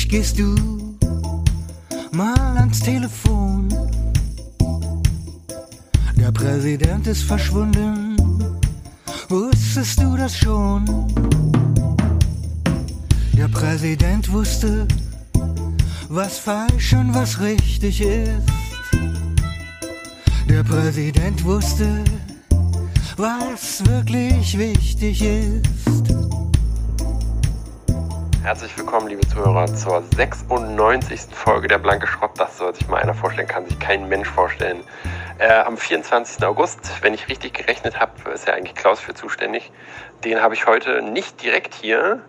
Endlich gehst du mal ans Telefon. Der Präsident ist verschwunden. Wusstest du das schon? Der Präsident wusste, was falsch und was richtig ist. Der Präsident wusste, was wirklich wichtig ist. Herzlich willkommen, liebe Zuhörer, zur 96. Folge der Blanke Schrott. Das soll sich mal einer vorstellen, kann sich kein Mensch vorstellen. Äh, am 24. August, wenn ich richtig gerechnet habe, ist ja eigentlich Klaus für zuständig. Den habe ich heute nicht direkt hier,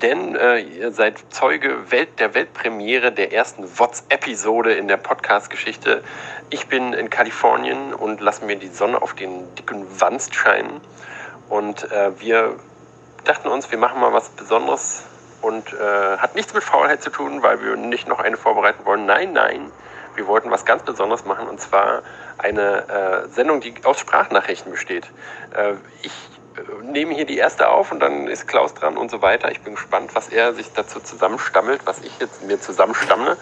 denn äh, ihr seid Zeuge Welt, der Weltpremiere der ersten WhatsApp-Episode in der Podcast-Geschichte. Ich bin in Kalifornien und lasse mir die Sonne auf den dicken Wanst scheinen. Und äh, wir dachten uns, wir machen mal was Besonderes und äh, hat nichts mit Faulheit zu tun, weil wir nicht noch eine vorbereiten wollen. Nein, nein, wir wollten was ganz Besonderes machen und zwar eine äh, Sendung, die aus Sprachnachrichten besteht. Äh, ich äh, nehme hier die erste auf und dann ist Klaus dran und so weiter. Ich bin gespannt, was er sich dazu zusammenstammelt, was ich jetzt mir zusammenstamme.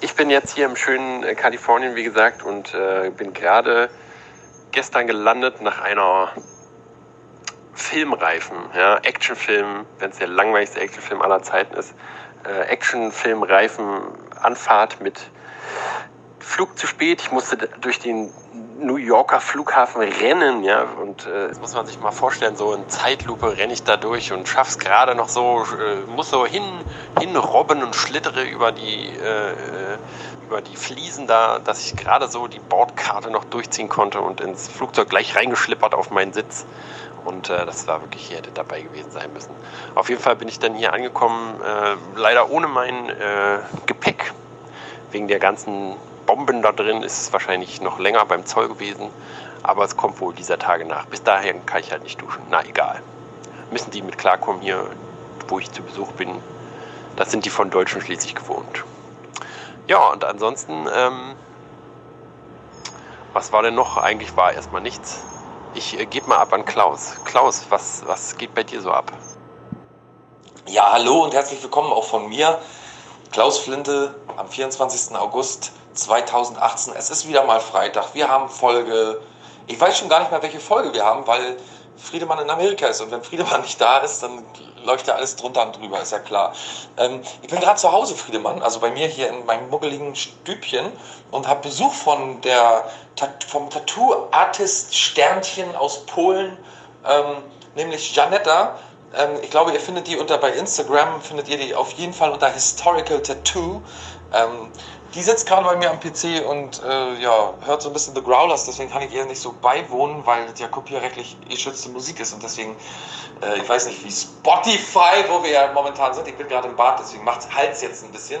Ich bin jetzt hier im schönen äh, Kalifornien, wie gesagt, und äh, bin gerade gestern gelandet nach einer Filmreifen, ja, Actionfilm, wenn es der langweiligste Actionfilm aller Zeiten ist, äh, Actionfilmreifen, Anfahrt mit Flug zu spät. Ich musste durch den New Yorker Flughafen rennen, ja, und äh, das muss man sich mal vorstellen, so in Zeitlupe renne ich da durch und schaff's gerade noch so, äh, muss so hin, hinrobben und schlittere über die, äh, über die Fliesen da, dass ich gerade so die Bordkarte noch durchziehen konnte und ins Flugzeug gleich reingeschlippert auf meinen Sitz. Und äh, das war wirklich, hier hätte dabei gewesen sein müssen. Auf jeden Fall bin ich dann hier angekommen, äh, leider ohne mein äh, Gepäck. Wegen der ganzen Bomben da drin ist es wahrscheinlich noch länger beim Zoll gewesen. Aber es kommt wohl dieser Tage nach. Bis dahin kann ich halt nicht duschen. Na egal. Müssen die mit klarkommen hier, wo ich zu Besuch bin. Das sind die von Deutschen schließlich gewohnt. Ja, und ansonsten, ähm, was war denn noch? Eigentlich war erstmal nichts. Ich äh, gebe mal ab an Klaus. Klaus, was, was geht bei dir so ab? Ja, hallo und herzlich willkommen auch von mir. Klaus Flinte am 24. August 2018. Es ist wieder mal Freitag. Wir haben Folge, ich weiß schon gar nicht mehr, welche Folge wir haben, weil Friedemann in Amerika ist. Und wenn Friedemann nicht da ist, dann läuft ja alles drunter und drüber, ist ja klar. Ähm, ich bin gerade zu Hause, Friedemann, also bei mir hier in meinem muggeligen Stübchen und habe Besuch von der, vom Tattoo-Artist Sternchen aus Polen, ähm, nämlich Janetta. Ähm, ich glaube, ihr findet die unter bei Instagram, findet ihr die auf jeden Fall unter Historical Tattoo. Ähm, die sitzt gerade bei mir am PC und äh, ja, hört so ein bisschen The Growlers, deswegen kann ich ihr nicht so beiwohnen, weil das ja kopierrechtlich geschützte Musik ist und deswegen, äh, ich weiß nicht, wie Spotify, wo wir ja momentan sind, ich bin gerade im Bad, deswegen macht Hals jetzt ein bisschen,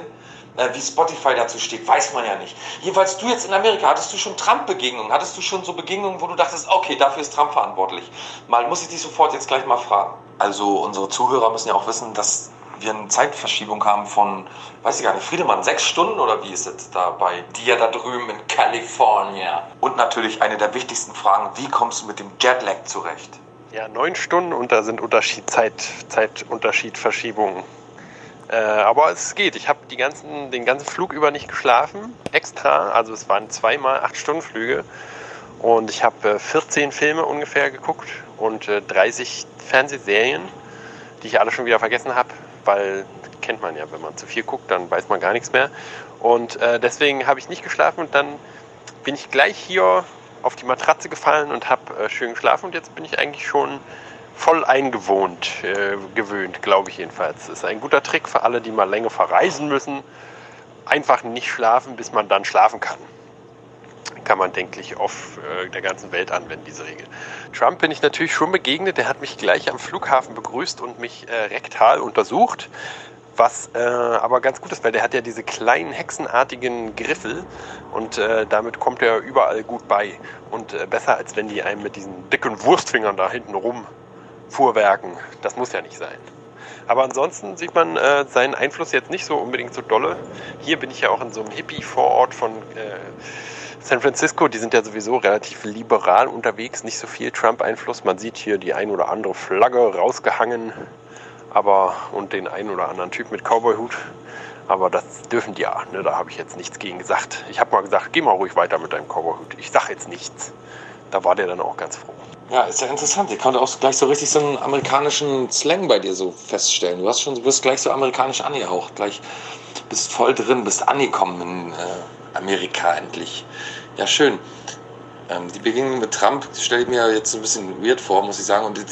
äh, wie Spotify dazu steht, weiß man ja nicht. Jedenfalls du jetzt in Amerika, hattest du schon Trump-Begegnungen? Hattest du schon so Begegnungen, wo du dachtest, okay, dafür ist Trump verantwortlich? Mal muss ich dich sofort jetzt gleich mal fragen. Also unsere Zuhörer müssen ja auch wissen, dass wir eine Zeitverschiebung haben von, weiß ich gar nicht, Friedemann, sechs Stunden oder wie ist es da bei dir da drüben in Kalifornien? Und natürlich eine der wichtigsten Fragen, wie kommst du mit dem Jetlag zurecht? Ja, neun Stunden und da sind Unterschied, Zeit, Zeitunterschied, Verschiebungen. Äh, aber es geht. Ich habe ganzen, den ganzen Flug über nicht geschlafen, extra. Also es waren zweimal acht Stunden Flüge. Und ich habe äh, 14 Filme ungefähr geguckt und äh, 30 Fernsehserien, die ich alle schon wieder vergessen habe weil kennt man ja, wenn man zu viel guckt, dann weiß man gar nichts mehr. Und äh, deswegen habe ich nicht geschlafen und dann bin ich gleich hier auf die Matratze gefallen und habe äh, schön geschlafen und jetzt bin ich eigentlich schon voll eingewohnt, äh, gewöhnt, glaube ich jedenfalls. Das ist ein guter Trick für alle, die mal länger verreisen müssen. Einfach nicht schlafen, bis man dann schlafen kann kann man, denke ich, auf äh, der ganzen Welt anwenden, diese Regel. Trump bin ich natürlich schon begegnet. Der hat mich gleich am Flughafen begrüßt und mich äh, rektal untersucht. Was äh, aber ganz gut ist, weil der hat ja diese kleinen hexenartigen Griffel und äh, damit kommt er überall gut bei. Und äh, besser als wenn die einem mit diesen dicken Wurstfingern da hinten rum fuhrwerken. Das muss ja nicht sein. Aber ansonsten sieht man äh, seinen Einfluss jetzt nicht so unbedingt so dolle. Hier bin ich ja auch in so einem Hippie-Vorort von äh, San Francisco, die sind ja sowieso relativ liberal unterwegs, nicht so viel Trump-Einfluss. Man sieht hier die ein oder andere Flagge rausgehangen Aber, und den einen oder anderen Typ mit Cowboy-Hut. Aber das dürfen die ja. Ne? Da habe ich jetzt nichts gegen gesagt. Ich habe mal gesagt, geh mal ruhig weiter mit deinem Cowboy-Hut. Ich sage jetzt nichts. Da war der dann auch ganz froh. Ja, ist ja interessant. Ich konnte auch gleich so richtig so einen amerikanischen Slang bei dir so feststellen. Du hast schon, du bist gleich so amerikanisch angehaucht. Gleich bist voll drin, bist angekommen in äh, Amerika endlich. Ja, schön. Ähm, die Begegnung mit Trump stelle ich mir jetzt so ein bisschen weird vor, muss ich sagen. Und ich,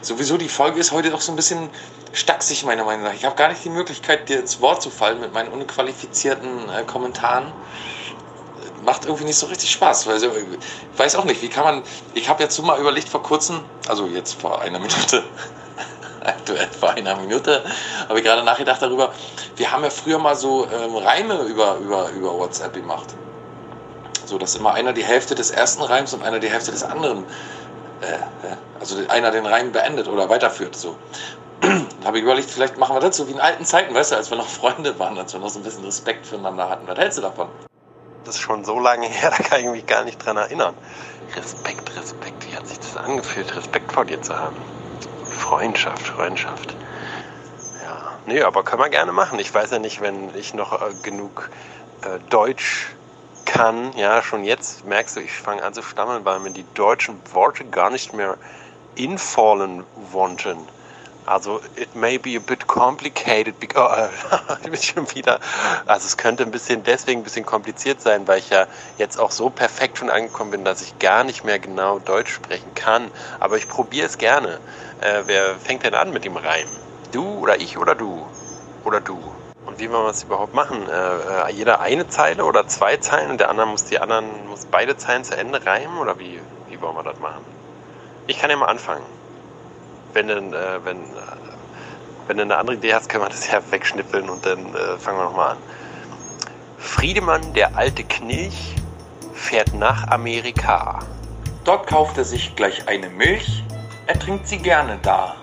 sowieso die Folge ist heute auch so ein bisschen stacksig, meiner Meinung nach. Ich habe gar nicht die Möglichkeit, dir ins Wort zu fallen mit meinen unqualifizierten äh, Kommentaren. Macht irgendwie nicht so richtig Spaß. Weil, ich weiß auch nicht, wie kann man. Ich habe jetzt so mal überlegt vor kurzem, also jetzt vor einer Minute, aktuell vor einer Minute, habe ich gerade nachgedacht darüber. Wir haben ja früher mal so ähm, Reime über, über, über WhatsApp gemacht. So, dass immer einer die Hälfte des ersten Reims und einer die Hälfte des anderen, äh, also einer den Reim beendet oder weiterführt. So. Dann habe ich überlegt, vielleicht machen wir das so wie in alten Zeiten, weißt du, als wir noch Freunde waren, als wir noch so ein bisschen Respekt füreinander hatten. Was hältst du davon? Das ist schon so lange her, da kann ich mich gar nicht dran erinnern. Respekt, Respekt, wie hat sich das angefühlt, Respekt vor dir zu haben? Freundschaft, Freundschaft. Ja, nee, aber können wir gerne machen. Ich weiß ja nicht, wenn ich noch äh, genug äh, Deutsch kann, ja, schon jetzt merkst du, ich fange an zu stammeln, weil mir die deutschen Worte gar nicht mehr infallen wollten. Also, it may be a bit complicated, because, oh, ich schon wieder, also es könnte ein bisschen, deswegen ein bisschen kompliziert sein, weil ich ja jetzt auch so perfekt schon angekommen bin, dass ich gar nicht mehr genau Deutsch sprechen kann. Aber ich probiere es gerne. Äh, wer fängt denn an mit dem Reim? Du oder ich oder du? Oder du? Und wie wollen wir es überhaupt machen? Äh, äh, jeder eine Zeile oder zwei Zeilen und der andere muss die anderen, muss beide Zeilen zu Ende reimen? Oder wie, wie wollen wir das machen? Ich kann ja mal anfangen. Wenn, denn, äh, wenn, äh, wenn du eine andere Idee hast, können wir das ja wegschnippeln und dann äh, fangen wir nochmal an. Friedemann, der alte Knilch, fährt nach Amerika. Dort kauft er sich gleich eine Milch, er trinkt sie gerne da.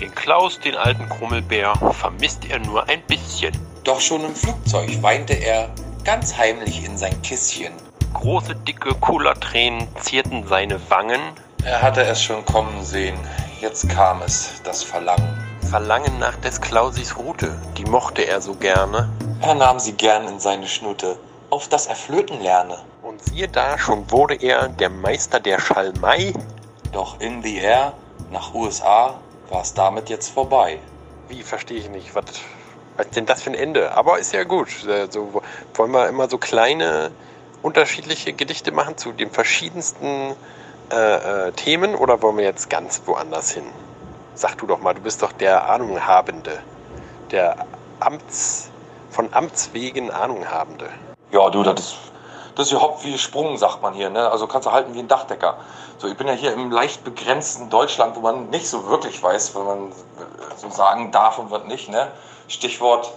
Den Klaus, den alten Krummelbär, vermisst er nur ein bisschen. Doch schon im Flugzeug weinte er ganz heimlich in sein Kisschen. Große, dicke Cola-Tränen zierten seine Wangen. Er hatte es schon kommen sehen. Jetzt kam es, das Verlangen. Verlangen nach des Klausis Rute, die mochte er so gerne. Er nahm sie gern in seine Schnute, auf dass er flöten lerne. Und siehe da, schon wurde er der Meister der Schalmei. Doch in the air, nach USA, war es damit jetzt vorbei. Wie, verstehe ich nicht. Was, was ist denn das für ein Ende? Aber ist ja gut. Äh, so, wollen wir immer so kleine, unterschiedliche Gedichte machen zu den verschiedensten äh, äh, Themen oder wollen wir jetzt ganz woanders hin? Sag du doch mal, du bist doch der Ahnunghabende. Der Amts, von Amts wegen Ahnunghabende. Ja, du, das ist, das ist überhaupt wie Sprung, sagt man hier. Ne? Also kannst du halten wie ein Dachdecker. So, ich bin ja hier im leicht begrenzten Deutschland, wo man nicht so wirklich weiß, wenn man so sagen darf und was nicht. Ne? Stichwort,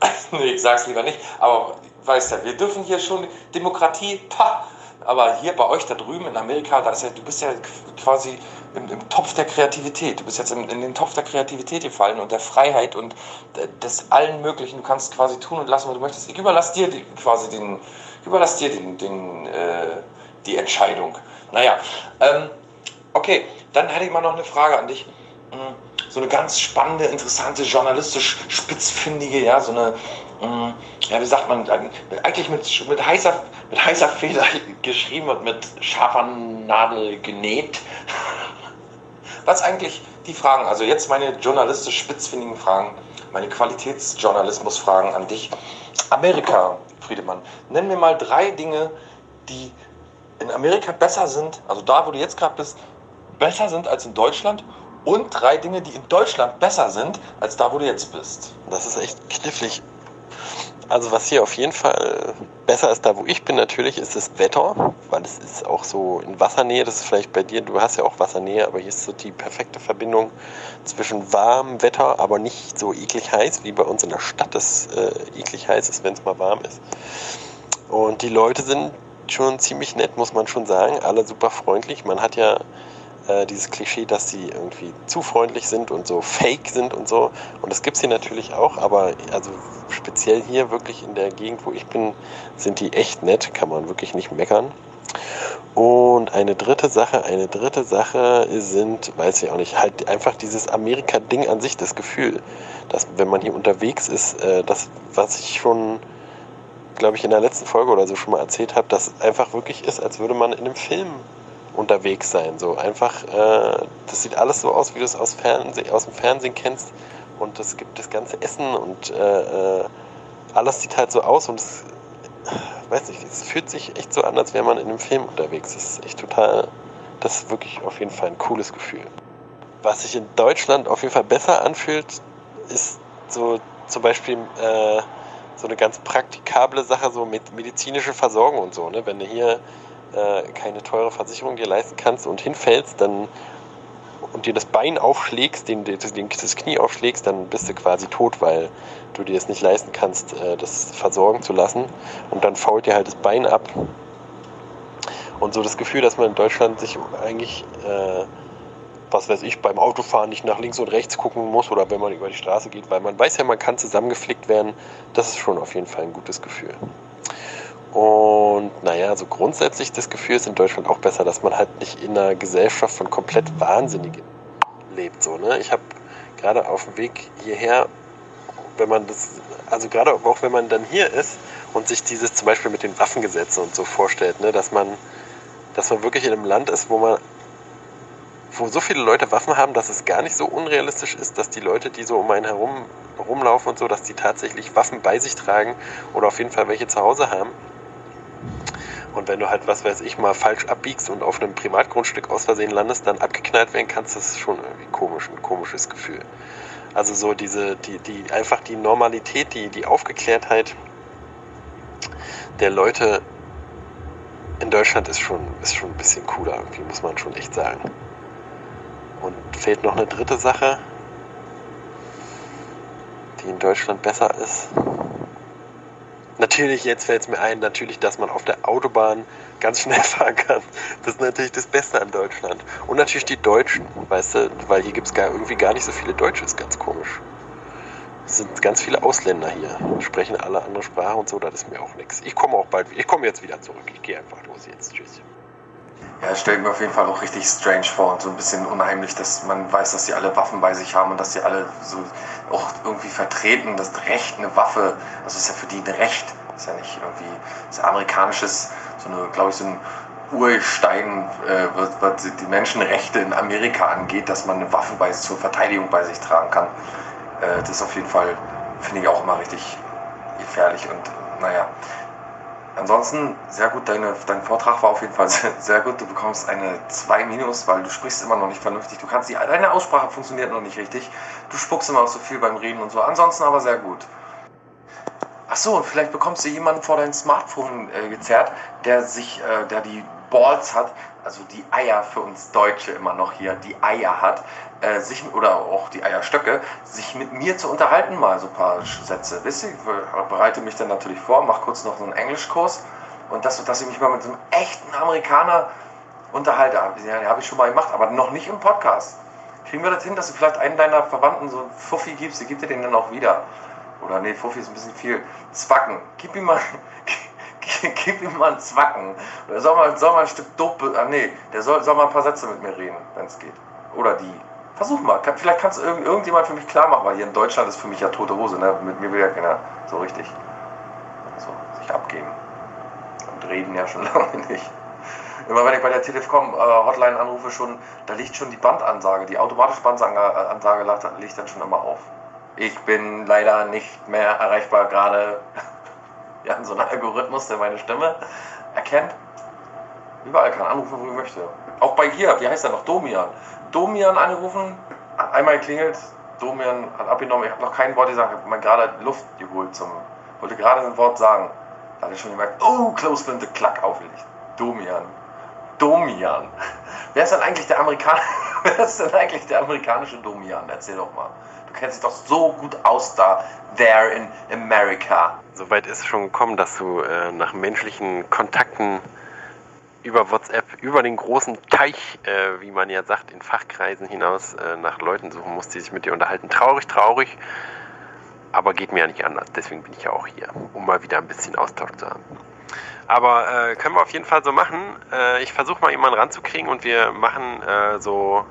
nee, ich sag's lieber nicht, aber weißt ja, wir dürfen hier schon Demokratie, pah, aber hier bei euch da drüben in Amerika, da ist ja, du bist ja quasi im, im Topf der Kreativität. Du bist jetzt in, in, den Topf der Kreativität gefallen und der Freiheit und des allen Möglichen. Du kannst quasi tun und lassen, was du möchtest. Ich überlasse dir die, quasi den, überlasse dir den, den äh, die Entscheidung. Naja, ähm, okay, dann hätte ich mal noch eine Frage an dich. Hm, so eine ganz spannende, interessante, journalistisch spitzfindige, ja, so eine, hm, ja, wie sagt man, eigentlich mit, mit, heißer, mit heißer Feder geschrieben und mit scharfer Nadel genäht. Was eigentlich die Fragen, also jetzt meine journalistisch spitzfindigen Fragen, meine Qualitätsjournalismusfragen an dich. Amerika, Friedemann, nenn mir mal drei Dinge, die in Amerika besser sind, also da, wo du jetzt gerade bist, besser sind als in Deutschland und drei Dinge, die in Deutschland besser sind als da, wo du jetzt bist. Das ist echt knifflig. Also was hier auf jeden Fall besser ist, da wo ich bin natürlich, ist das Wetter, weil es ist auch so in Wassernähe, das ist vielleicht bei dir, du hast ja auch Wassernähe, aber hier ist so die perfekte Verbindung zwischen warmem Wetter, aber nicht so eklig heiß, wie bei uns in der Stadt es äh, eklig heiß ist, wenn es mal warm ist. Und die Leute sind schon ziemlich nett, muss man schon sagen. Alle super freundlich. Man hat ja äh, dieses Klischee, dass sie irgendwie zu freundlich sind und so fake sind und so. Und das gibt es hier natürlich auch, aber also speziell hier wirklich in der Gegend, wo ich bin, sind die echt nett, kann man wirklich nicht meckern. Und eine dritte Sache, eine dritte Sache sind, weiß ich auch nicht, halt einfach dieses Amerika-Ding an sich, das Gefühl, dass wenn man hier unterwegs ist, äh, das, was ich schon, glaube ich, in der letzten Folge oder so schon mal erzählt habe, dass einfach wirklich ist, als würde man in einem Film unterwegs sein. So einfach, äh, das sieht alles so aus, wie du es aus, Fernseh, aus dem Fernsehen kennst. Und es gibt das ganze Essen und äh, äh alles sieht halt so aus und es weiß nicht, es fühlt sich echt so an, als wäre man in einem Film unterwegs. Das ist echt total, das ist wirklich auf jeden Fall ein cooles Gefühl. Was sich in Deutschland auf jeden Fall besser anfühlt, ist so zum Beispiel äh, so eine ganz praktikable Sache, so mit medizinische Versorgung und so. Ne? Wenn du hier äh, keine teure Versicherung dir leisten kannst und hinfällst, dann und dir das Bein aufschlägst, den, den, das Knie aufschlägst, dann bist du quasi tot, weil du dir es nicht leisten kannst, äh, das versorgen zu lassen. Und dann fault dir halt das Bein ab. Und so das Gefühl, dass man in Deutschland sich eigentlich, äh, was weiß ich, beim Autofahren nicht nach links und rechts gucken muss oder wenn man über die Straße geht, weil man weiß ja, man kann zusammengeflickt werden. Das ist schon auf jeden Fall ein gutes Gefühl. Und naja, so grundsätzlich das Gefühl ist in Deutschland auch besser, dass man halt nicht in einer Gesellschaft von komplett Wahnsinnigen lebt. So, ne? Ich habe gerade auf dem Weg hierher, wenn man das, also gerade auch wenn man dann hier ist und sich dieses zum Beispiel mit den Waffengesetzen und so vorstellt, ne, dass man, dass man wirklich in einem Land ist, wo man wo so viele Leute Waffen haben, dass es gar nicht so unrealistisch ist, dass die Leute, die so um einen herum rumlaufen und so, dass die tatsächlich Waffen bei sich tragen oder auf jeden Fall welche zu Hause haben. Und wenn du halt, was weiß ich, mal falsch abbiegst und auf einem Privatgrundstück aus Versehen landest, dann abgeknallt werden kannst, das ist schon irgendwie komisch, ein komisches Gefühl. Also so diese, die, die, einfach die Normalität, die, die Aufgeklärtheit der Leute in Deutschland ist schon, ist schon ein bisschen cooler, irgendwie, muss man schon echt sagen. Und fehlt noch eine dritte Sache, die in Deutschland besser ist. Natürlich, jetzt fällt es mir ein, natürlich, dass man auf der Autobahn ganz schnell fahren kann. Das ist natürlich das Beste an Deutschland. Und natürlich die Deutschen, weißt du, weil hier gibt es irgendwie gar nicht so viele Deutsche, ist ganz komisch. Es sind ganz viele Ausländer hier, sprechen alle andere Sprache und so, das ist mir auch nichts. Ich komme auch bald ich komme jetzt wieder zurück. Ich gehe einfach los jetzt. Tschüss. Ja, es stellt mir auf jeden Fall auch richtig strange vor und so ein bisschen unheimlich, dass man weiß, dass sie alle Waffen bei sich haben und dass sie alle so auch irgendwie vertreten, das Recht, eine Waffe, also ist ja für die ein Recht, ist ja nicht irgendwie das amerikanisches, so eine, glaube ich, so ein Urstein, äh, was, was, die Menschenrechte in Amerika angeht, dass man eine Waffe bei, zur Verteidigung bei sich tragen kann. Äh, das ist auf jeden Fall, finde ich auch immer richtig gefährlich und naja. Ansonsten sehr gut, deine, dein Vortrag war auf jeden Fall sehr, gut. Du bekommst eine 2 minus, weil du sprichst immer noch nicht vernünftig. Du kannst die, deine Aussprache funktioniert noch nicht richtig. Du spuckst immer auch so viel beim Reden und so. Ansonsten aber sehr gut. Ach so, und vielleicht bekommst du jemanden vor dein Smartphone äh, gezerrt, der sich, äh, der die Balls hat, also die Eier für uns Deutsche immer noch hier, die Eier hat, äh, sich, oder auch die Eierstöcke, sich mit mir zu unterhalten, mal so ein paar Sätze. Wisst ihr, ich bereite mich dann natürlich vor, mache kurz noch so einen Englischkurs und das, dass ich mich mal mit einem echten Amerikaner unterhalte, ja, habe ich schon mal gemacht, aber noch nicht im Podcast. Kriegen wir das hin, dass du vielleicht einen deiner Verwandten so einen Fuffi gibst, die gibt dir den dann auch wieder. Oder nee, Fuffi ist ein bisschen viel. Zwacken. Gib ihm mal, gib ihm mal einen Zwacken. Oder soll mal, soll mal ein Stück Dope. Ah, nee, der soll, soll mal ein paar Sätze mit mir reden, wenn es geht. Oder die. Versuch mal. Vielleicht kannst du irgend, irgendjemand für mich klar machen, weil hier in Deutschland ist für mich ja tote Hose. Ne? Mit mir will ja keiner so richtig so, sich abgeben. Und reden ja schon lange nicht. Immer wenn ich bei der Telekom-Hotline äh, anrufe, schon, da liegt schon die Bandansage, die automatische Bandansage liegt dann schon immer auf. Ich bin leider nicht mehr erreichbar gerade. Wir haben so einen Algorithmus, der meine Stimme erkennt. Überall kann anrufen, wo ich möchte. Auch bei hier, wie heißt er noch? Domian. Domian angerufen, einmal geklingelt, Domian hat abgenommen, ich habe noch kein Wort gesagt, ich habe mir gerade Luft geholt zum, wollte gerade ein Wort sagen. Da hatte ich schon gemerkt, oh, Klosflinte, klack, aufgelegt. Domian. Domian. Wer ist denn eigentlich der Amerikaner? Wer ist denn eigentlich der amerikanische Domian? Erzähl doch mal. Du kennst dich doch so gut aus da, there in America. Soweit ist es schon gekommen, dass du äh, nach menschlichen Kontakten über WhatsApp, über den großen Teich, äh, wie man ja sagt, in Fachkreisen hinaus äh, nach Leuten suchen musst, die sich mit dir unterhalten. Traurig, traurig, aber geht mir ja nicht anders. Deswegen bin ich ja auch hier, um mal wieder ein bisschen Austausch zu haben. Aber äh, können wir auf jeden Fall so machen. Äh, ich versuche mal jemanden ranzukriegen und wir machen äh, so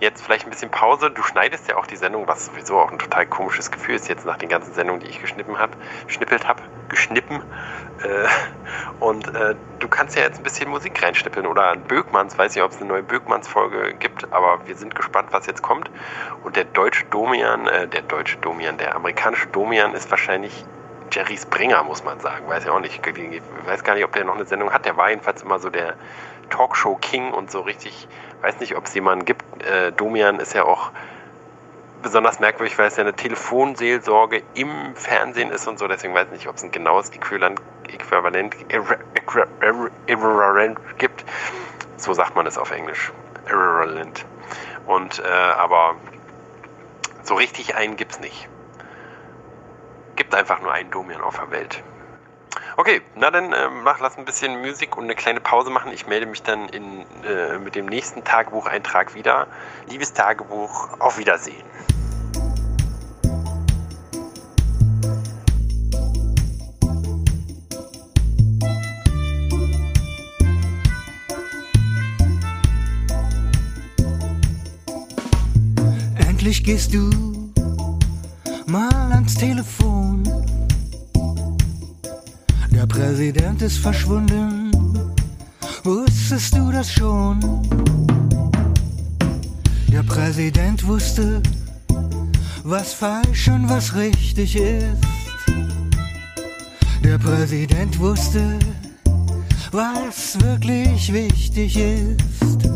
jetzt vielleicht ein bisschen Pause. Du schneidest ja auch die Sendung, was sowieso auch ein total komisches Gefühl ist jetzt nach den ganzen Sendungen, die ich geschnippen habe, schnippelt habe, geschnippen. Äh, und äh, du kannst ja jetzt ein bisschen Musik reinschnippeln oder ein Bögmanns, weiß nicht, ob es eine neue Bögmanns-Folge gibt, aber wir sind gespannt, was jetzt kommt. Und der deutsche Domian, äh, der deutsche Domian, der amerikanische Domian ist wahrscheinlich Jerry Springer, muss man sagen. Weiß ja auch nicht, ich weiß gar nicht, ob der noch eine Sendung hat. Der war jedenfalls immer so der Talkshow King und so richtig, weiß nicht, ob es jemanden gibt. Äh, Domian ist ja auch besonders merkwürdig, weil es ja eine Telefonseelsorge im Fernsehen ist und so. Deswegen weiß ich nicht, ob es ein genaues Äquivalent, Äquivalent, gibt. So sagt man es auf Englisch. Irrelevant. Und, äh, aber so richtig einen gibt es nicht. Gibt einfach nur einen Domian auf der Welt. Okay, na dann äh, mach, lass ein bisschen Musik und eine kleine Pause machen. Ich melde mich dann in, äh, mit dem nächsten Tagebucheintrag wieder. Liebes Tagebuch, auf Wiedersehen. Endlich gehst du mal ans Telefon der Präsident ist verschwunden. Wusstest du das schon? Der Präsident wusste, was falsch und was richtig ist. Der Präsident wusste, was wirklich wichtig ist.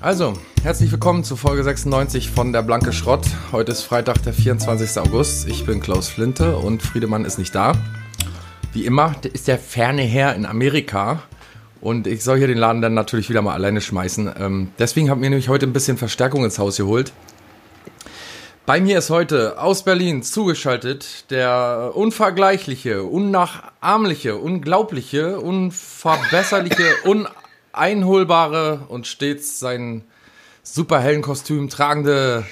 Also, herzlich willkommen zu Folge 96 von Der Blanke Schrott. Heute ist Freitag, der 24. August. Ich bin Klaus Flinte und Friedemann ist nicht da. Wie immer ist der ferne Herr in Amerika und ich soll hier den Laden dann natürlich wieder mal alleine schmeißen. Ähm, deswegen haben wir nämlich heute ein bisschen Verstärkung ins Haus geholt. Bei mir ist heute aus Berlin zugeschaltet der unvergleichliche, unnachahmliche, unglaubliche, unverbesserliche, un einholbare und stets sein Superheldenkostüm tragende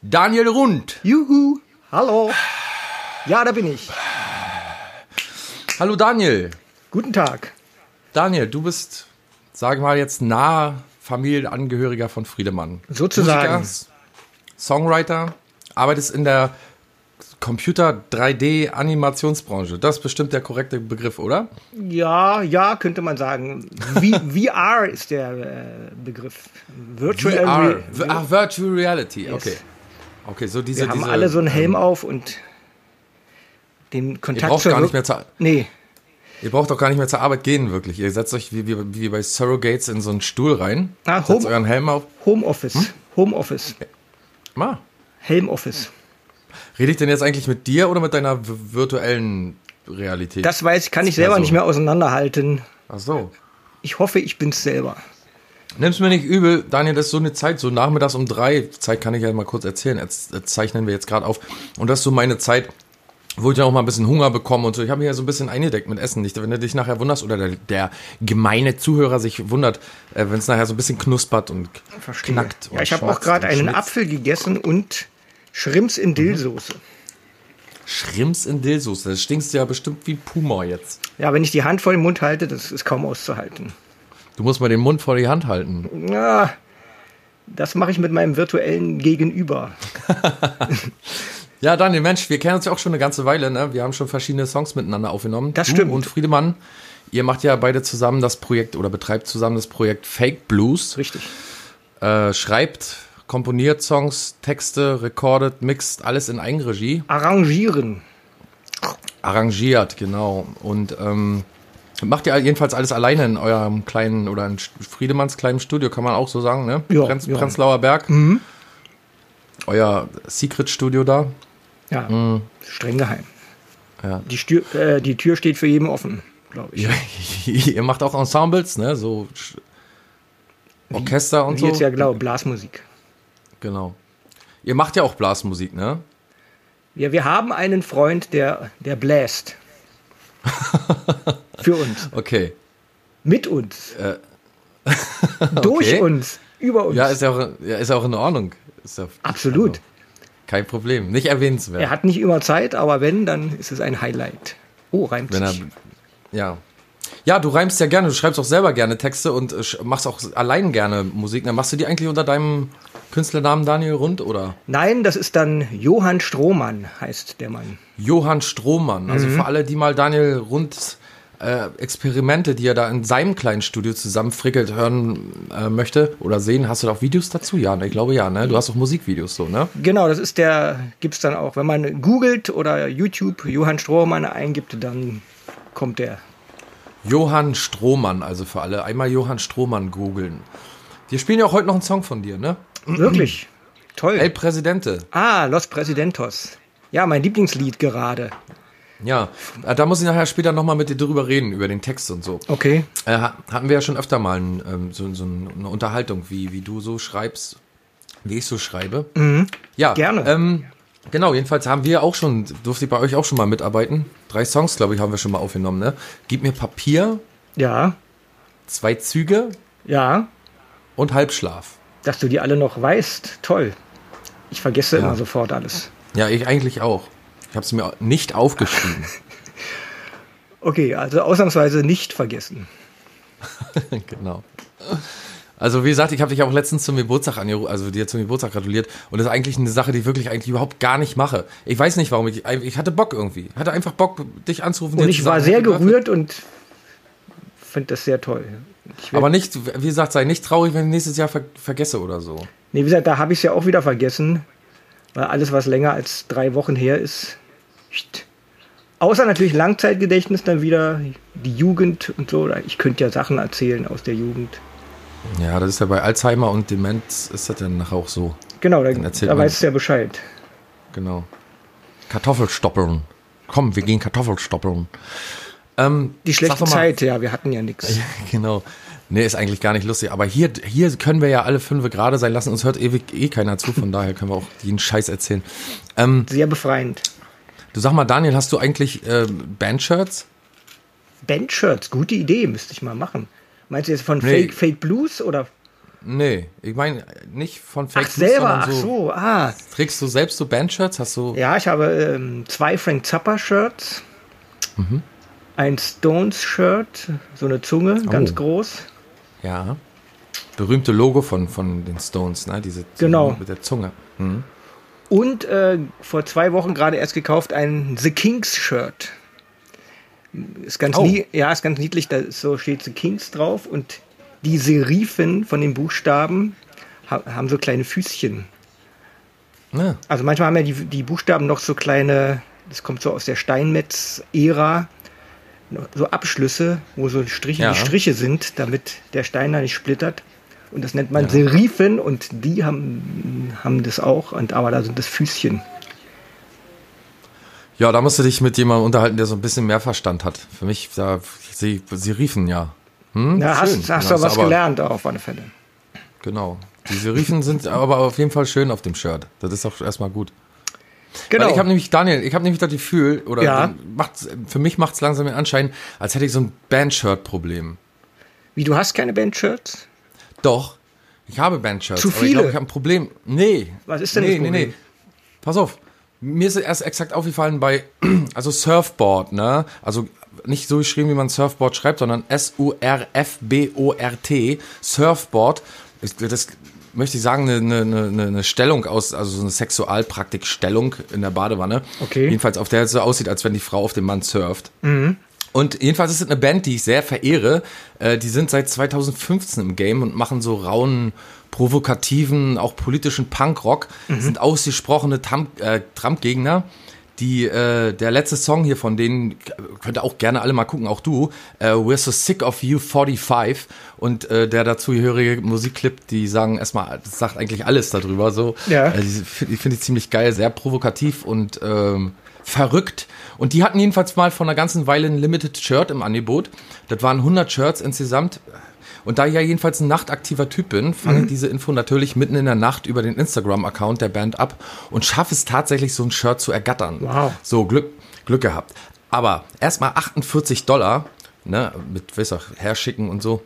Daniel Rund. Juhu, hallo. Ja, da bin ich. Hallo Daniel. Guten Tag. Daniel, du bist, sag mal jetzt, nahe Familienangehöriger von Friedemann. Sozusagen. Musiker, Songwriter, arbeitest in der Computer 3D Animationsbranche. Das ist bestimmt der korrekte Begriff, oder? Ja, ja, könnte man sagen. V VR ist der äh, Begriff. Virtual VR. Re ah, Virtual Reality, okay. Yes. Okay, so diese. Wir haben diese, alle so einen Helm ähm, auf und den Kontakt. Ihr braucht gar nicht mehr zur, Nee. Ihr braucht doch gar nicht mehr zur Arbeit gehen, wirklich. Ihr setzt euch wie, wie, wie bei Surrogates in so einen Stuhl rein. Ah, setzt Home, euren Helm auf. Homeoffice. Hm? Homeoffice. Ma. Helmoffice. Rede ich denn jetzt eigentlich mit dir oder mit deiner virtuellen Realität? Das weiß, kann ich selber also. nicht mehr auseinanderhalten. Ach so. Ich hoffe, ich bin's selber. Nimm's mir nicht übel, Daniel, das ist so eine Zeit, so nachmittags um drei, Zeit kann ich ja mal kurz erzählen, jetzt, jetzt zeichnen wir jetzt gerade auf. Und das ist so meine Zeit, wo ich ja auch mal ein bisschen Hunger bekomme und so. Ich habe mich ja so ein bisschen eingedeckt mit Essen. Nicht, wenn du dich nachher wunderst oder der, der gemeine Zuhörer sich wundert, äh, wenn es nachher so ein bisschen knuspert und Verstehe. knackt. Ja, ich habe auch gerade einen Apfel gegessen und Schrimps in Dillsoße. Schrimps in Dillsoße. Das stinkst ja bestimmt wie Puma jetzt. Ja, wenn ich die Hand vor den Mund halte, das ist kaum auszuhalten. Du musst mal den Mund vor die Hand halten. Ja, das mache ich mit meinem virtuellen Gegenüber. ja, Daniel, Mensch, wir kennen uns ja auch schon eine ganze Weile. Ne? Wir haben schon verschiedene Songs miteinander aufgenommen. Das du stimmt. Und Friedemann, ihr macht ja beide zusammen das Projekt oder betreibt zusammen das Projekt Fake Blues. Richtig. Äh, schreibt komponiert Songs, Texte, recordet, mixt, alles in Eigenregie. Arrangieren. Arrangiert, genau. Und ähm, macht ihr jedenfalls alles alleine in eurem kleinen oder in Friedemanns kleinem Studio, kann man auch so sagen, ne? Ja, Prenz, ja. Prenzlauer Berg. Mhm. Euer Secret-Studio da. Ja, mhm. streng geheim. Ja. Die, Stür, äh, die Tür steht für jeden offen, glaube ich. Ja, ihr macht auch Ensembles, ne? So Orchester und Wie so. Jetzt ja genau, Blasmusik. Genau. Ihr macht ja auch Blasmusik, ne? Ja, wir haben einen Freund, der, der bläst. Für uns. Okay. Mit uns. Äh, Durch okay. uns. Über uns. Ja, ist ja auch, ja, ist auch in Ordnung. Ja, Absolut. Also, kein Problem. Nicht erwähnenswert. Er hat nicht immer Zeit, aber wenn, dann ist es ein Highlight. Oh, reimt Wenn er, sich. ja. Ja, du reimst ja gerne, du schreibst auch selber gerne Texte und äh, machst auch allein gerne Musik. Dann machst du die eigentlich unter deinem Künstlernamen Daniel Rund oder Nein, das ist dann Johann Strohmann, heißt der Mann. Johann Strohmann? Also für alle, die mal Daniel Runds äh, Experimente, die er da in seinem kleinen Studio zusammenfrickelt, hören äh, möchte oder sehen, hast du da auch Videos dazu? Ja, ne, ich glaube ja, ne? Du hast auch Musikvideos so, ne? Genau, das ist der, gibt's dann auch. Wenn man googelt oder YouTube Johann Strohmann eingibt, dann kommt der. Johann Strohmann, also für alle. Einmal Johann Strohmann googeln. Wir spielen ja auch heute noch einen Song von dir, ne? Wirklich. Toll. El Presidente. Ah, Los Presidentos. Ja, mein Lieblingslied gerade. Ja, äh, da muss ich nachher später nochmal mit dir drüber reden, über den Text und so. Okay. Äh, ha- hatten wir ja schon öfter mal ein, ähm, so, so eine Unterhaltung, wie, wie du so schreibst, wie ich so schreibe. Ja, Gerne. Ähm, genau, jedenfalls haben wir auch schon, durfte ich bei euch auch schon mal mitarbeiten. Drei Songs, glaube ich, haben wir schon mal aufgenommen, ne? Gib mir Papier, Ja, zwei Züge ja. und Halbschlaf. Dass du die alle noch weißt, toll. Ich vergesse Ja. immer sofort alles. Ja, ich eigentlich auch. Ich habe es mir nicht aufgeschrieben. Okay, also ausnahmsweise nicht vergessen. genau. Also wie gesagt, ich habe dich auch letztens zum Geburtstag angerufen, also dir zum Geburtstag gratuliert und das ist eigentlich eine Sache, die ich wirklich eigentlich überhaupt gar nicht mache. Ich weiß nicht, warum ich ich hatte Bock irgendwie, hatte einfach Bock dich anzurufen. Und ich war sehr gerührt und finde das sehr toll. Aber nicht, wie gesagt, sei nicht traurig, wenn ich nächstes Jahr ver vergesse oder so. Nee, wie gesagt, da habe ich es ja auch wieder vergessen, weil alles, was länger als drei Wochen her ist, pst. außer natürlich Langzeitgedächtnis, dann wieder die Jugend und so. Ich könnte ja Sachen erzählen aus der Jugend. Ja, das ist ja bei Alzheimer und Demenz ist das dann nachher auch so. Genau, da, da weißt du ja Bescheid. Genau. Kartoffelstoppeln. Komm, wir gehen Kartoffelstoppeln. Ähm, Die schlechte Zeit, ja, wir hatten ja nichts. Genau. Nee, ist eigentlich gar nicht lustig. Aber hier, hier können wir ja alle fünf gerade sein lassen. Uns hört ewig eh keiner zu. Von daher können wir auch jeden Scheiß erzählen. Ähm, Sehr befreiend. du sag mal, Daniel, hast du eigentlich ähm, Bandshirts? Bandshirts, gute Idee, müsste ich mal machen. Meinst du jetzt von Nee. Fake, Fake Blues oder? Nee, ich meine nicht von Fake Ach, News, selber, sondern ach so, ah. Trägst du selbst so Bandshirts? Hast du. Ja, ich habe ähm, zwei Frank Zappa Shirts, Mhm. Ein Stones Shirt, so eine Zunge, ganz Oh. groß. Ja. Berühmte Logo von, von den Stones, ne? Diese Zunge Genau. mit der Zunge. Mhm. Und äh, vor zwei Wochen gerade erst gekauft ein The Kings Shirt. Ist ganz, Oh. ja, ist ganz niedlich, da so steht The Kings drauf und die Serifen von den Buchstaben ha haben so kleine Füßchen. Ja. Also manchmal haben ja die, die Buchstaben noch so kleine, das kommt so aus der Steinmetz-Ära, so Abschlüsse, wo so Striche, Ja. die Striche sind, damit der Stein da nicht splittert. Und das nennt man Serifen und die haben, haben das auch, und, aber da sind das Füßchen. ja, da musst du dich mit jemandem unterhalten, der so ein bisschen mehr Verstand hat. Für mich, da, sie, sie riefen ja. Hm? Ja, hast, Schön. hast Ja, du was aber- gelernt auch auf alle Fälle. Genau. Die Serifen sind aber auf jeden Fall schön auf dem Shirt. Das ist auch erstmal gut. Genau. Weil ich habe nämlich, Daniel, ich habe nämlich das Gefühl, oder Ja. macht's, für mich macht es langsam den Anschein, als hätte ich so ein Band-Shirt-Problem. Wie, du hast keine Bandshirts? Doch, ich habe Bandshirts. Zu Aber ich viele? glaube, ich habe ein Problem. Nee. Was ist denn nee, das Nee, Problem? nee. Pass auf. Mir ist erst exakt aufgefallen bei, also Surfboard, ne? Also nicht so geschrieben, wie man Surfboard schreibt, sondern S-U-R-F-B-O-R-T. Surfboard. Das möchte ich sagen, eine, eine, eine, Stellung aus, also so eine Sexualpraktikstellung in der Badewanne. Okay. Jedenfalls auf der es so aussieht, als wenn die Frau auf dem Mann surft. Und jedenfalls ist es eine Band, die ich sehr verehre. Äh, die sind seit 2015 im Game und machen so rauen, provokativen, auch politischen Punkrock. Sind ausgesprochene Trump- äh, Trump-Gegner. Die, äh, der letzte Song hier von denen, könnt ihr auch gerne alle mal gucken, auch du, äh, We're So Sick of You 45 und äh, der dazugehörige Musikclip, die sagen erstmal, das sagt eigentlich alles darüber, so. Ja. Äh, die finde ich, find ich ziemlich geil, sehr provokativ und ähm, verrückt. Und die hatten jedenfalls mal vor einer ganzen Weile ein Limited Shirt im Angebot. Das waren 100 Shirts insgesamt. Und da ich ja jedenfalls ein nachtaktiver Typ bin, fange Mhm. ich diese Info natürlich mitten in der Nacht über den Instagram-Account der Band ab und schaffe es tatsächlich, so ein Shirt zu ergattern. Wow. So, Glück, Glück gehabt. Aber erstmal 48 Dollar, ne, mit, weißt du, herschicken und so.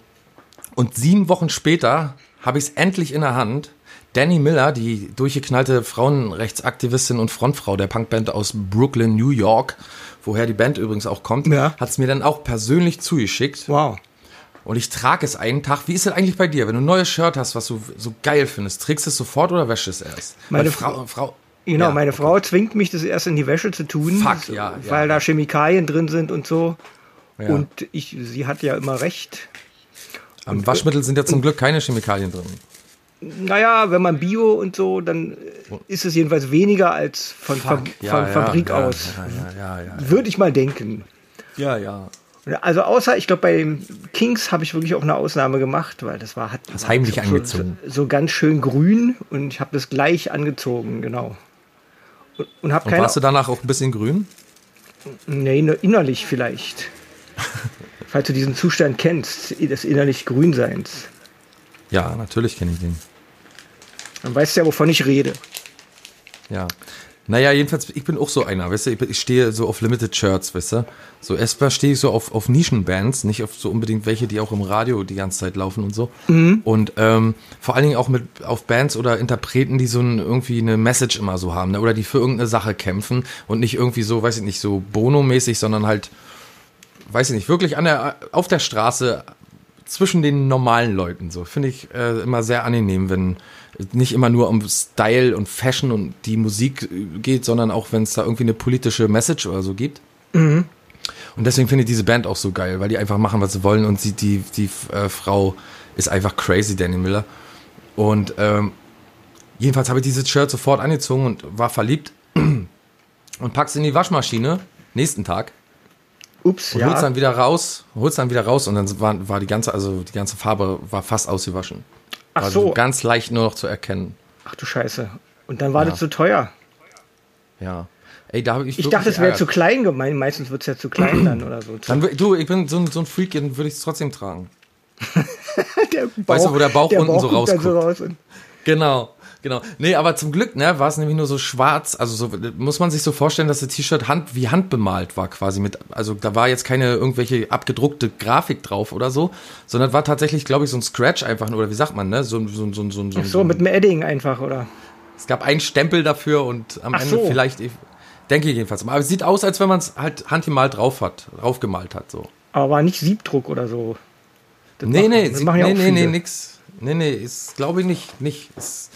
Und sieben Wochen später habe ich es endlich in der Hand. Danny Miller, die durchgeknallte Frauenrechtsaktivistin und Frontfrau der Punkband aus Brooklyn, New York, woher die Band übrigens auch kommt, Ja. hat es mir dann auch persönlich zugeschickt. Wow. Und ich trage es einen Tag. Wie ist es eigentlich bei dir? Wenn du ein neues Shirt hast, was du so geil findest, trägst du es sofort oder wäschst es erst? Meine Frau- Frau, Genau, Ja, meine okay. Frau zwingt mich, das erst in die Wäsche zu tun. Fuck, ja, Weil ja. da Chemikalien drin sind und so. Und ich, sie hat ja immer recht. Am Waschmittel sind ja zum Glück keine Chemikalien drin. Naja, wenn man Bio und so, dann äh, ist es jedenfalls weniger als von, ja, Fabrik aus. Würde ich mal denken. Ja, ja. Also außer, ich glaube, bei den Kings habe ich wirklich auch eine Ausnahme gemacht, weil das war hat Hast heimlich so, angezogen. So, so ganz schön grün und ich habe das gleich angezogen, genau. Und, und Und keine warst du danach auch ein bisschen grün? Nee, innerlich vielleicht. Falls du diesen Zustand kennst, des innerlich Grünseins. Ja, natürlich kenne ich den. Dann weißt du ja, wovon ich rede. Ja. Naja, jedenfalls, ich bin auch so einer, weißt du, ich, stehe so auf Limited Shirts, weißt du. So erstmal stehe ich so auf, auf Nischenbands, nicht auf so unbedingt welche, die auch im Radio die ganze Zeit laufen und so. Und ähm, vor allen Dingen auch mit auf Bands oder Interpreten, die so ein, irgendwie eine Message immer so haben, ne? oder die für irgendeine Sache kämpfen und nicht irgendwie so, weiß ich nicht, so Bono-mäßig, sondern halt, weiß ich nicht, wirklich an der, auf der Straße zwischen den normalen Leuten so. Finde ich äh, immer sehr angenehm, wenn nicht immer nur um Style und Fashion und die Musik äh, geht, sondern auch wenn es da irgendwie eine politische Message oder so gibt. Und deswegen finde ich diese Band auch so geil, weil die einfach machen, was sie wollen und sie, die, die äh, Frau ist einfach crazy, Danny Miller. Und ähm, jedenfalls habe ich dieses Shirt sofort angezogen und war verliebt und pack's in die Waschmaschine nächsten Tag Ups, und ja. dann wieder raus, hol's dann wieder raus und dann war, war die ganze, also die ganze Farbe war fast ausgewaschen. Ach War so. ganz leicht nur noch zu erkennen. Ach du Scheiße. Und dann war Ja. das zu teuer. Ja. Ey, da ich Ich dachte, es wäre zu klein gemeint. Meistens wird es ja zu klein dann oder so. Dann, du, ich bin so ein, so ein Freak, dann würde ich es trotzdem tragen. der Bauch, Weißt du, wo der Bauch unten so guckt dann rausguckt? raus Genau, genau. Nee, aber zum Glück, ne, war es nämlich nur so schwarz. Also so, muss man sich so vorstellen, dass das T-Shirt Hand, wie handbemalt war quasi mit, also da war jetzt keine irgendwelche abgedruckte Grafik drauf oder so, sondern war tatsächlich, glaube ich, so ein Scratch einfach oder wie sagt man, ne, so, so, so, so, so, Ach so, mit einem Edding einfach, oder? Es gab einen Stempel dafür und am Ach Ende so. vielleicht, ich denke ich jedenfalls. Aber es sieht aus, als wenn man es halt handgemalt drauf hat, draufgemalt hat, so. Aber nicht Siebdruck oder so. Das Nee, machen- nee, das sie- ja nee, nee, nee, nix. Nee, nee, ist, glaube ich nicht, nicht. Ist,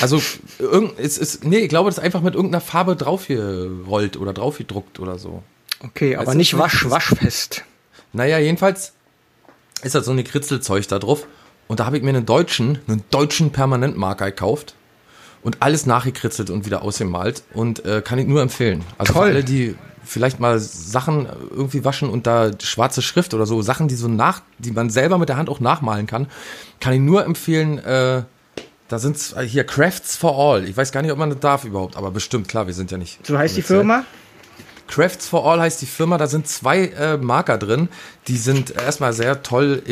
also, irgend, ist, ist, nee, ich glaube, das ist einfach mit irgendeiner Farbe draufgerollt oder draufgedruckt oder so. Okay, aber nicht wasch, waschfest. Naja, jedenfalls ist das so eine Kritzelzeug da drauf. Und da habe ich mir einen deutschen, einen deutschen Permanentmarker gekauft und alles nachgekritzelt und wieder ausgemalt und äh, kann ich nur empfehlen. Also Toll. für alle, die vielleicht mal Sachen irgendwie waschen und da schwarze Schrift oder so, Sachen, die so nach, die man selber mit der Hand auch nachmalen kann, kann ich nur empfehlen, äh, da sind hier Crafts for All. Ich weiß gar nicht, ob man das darf überhaupt, aber bestimmt, klar, wir sind ja nicht. So heißt die. Firma? Crafts for All heißt die Firma, da sind zwei äh, Marker drin, die sind erstmal sehr toll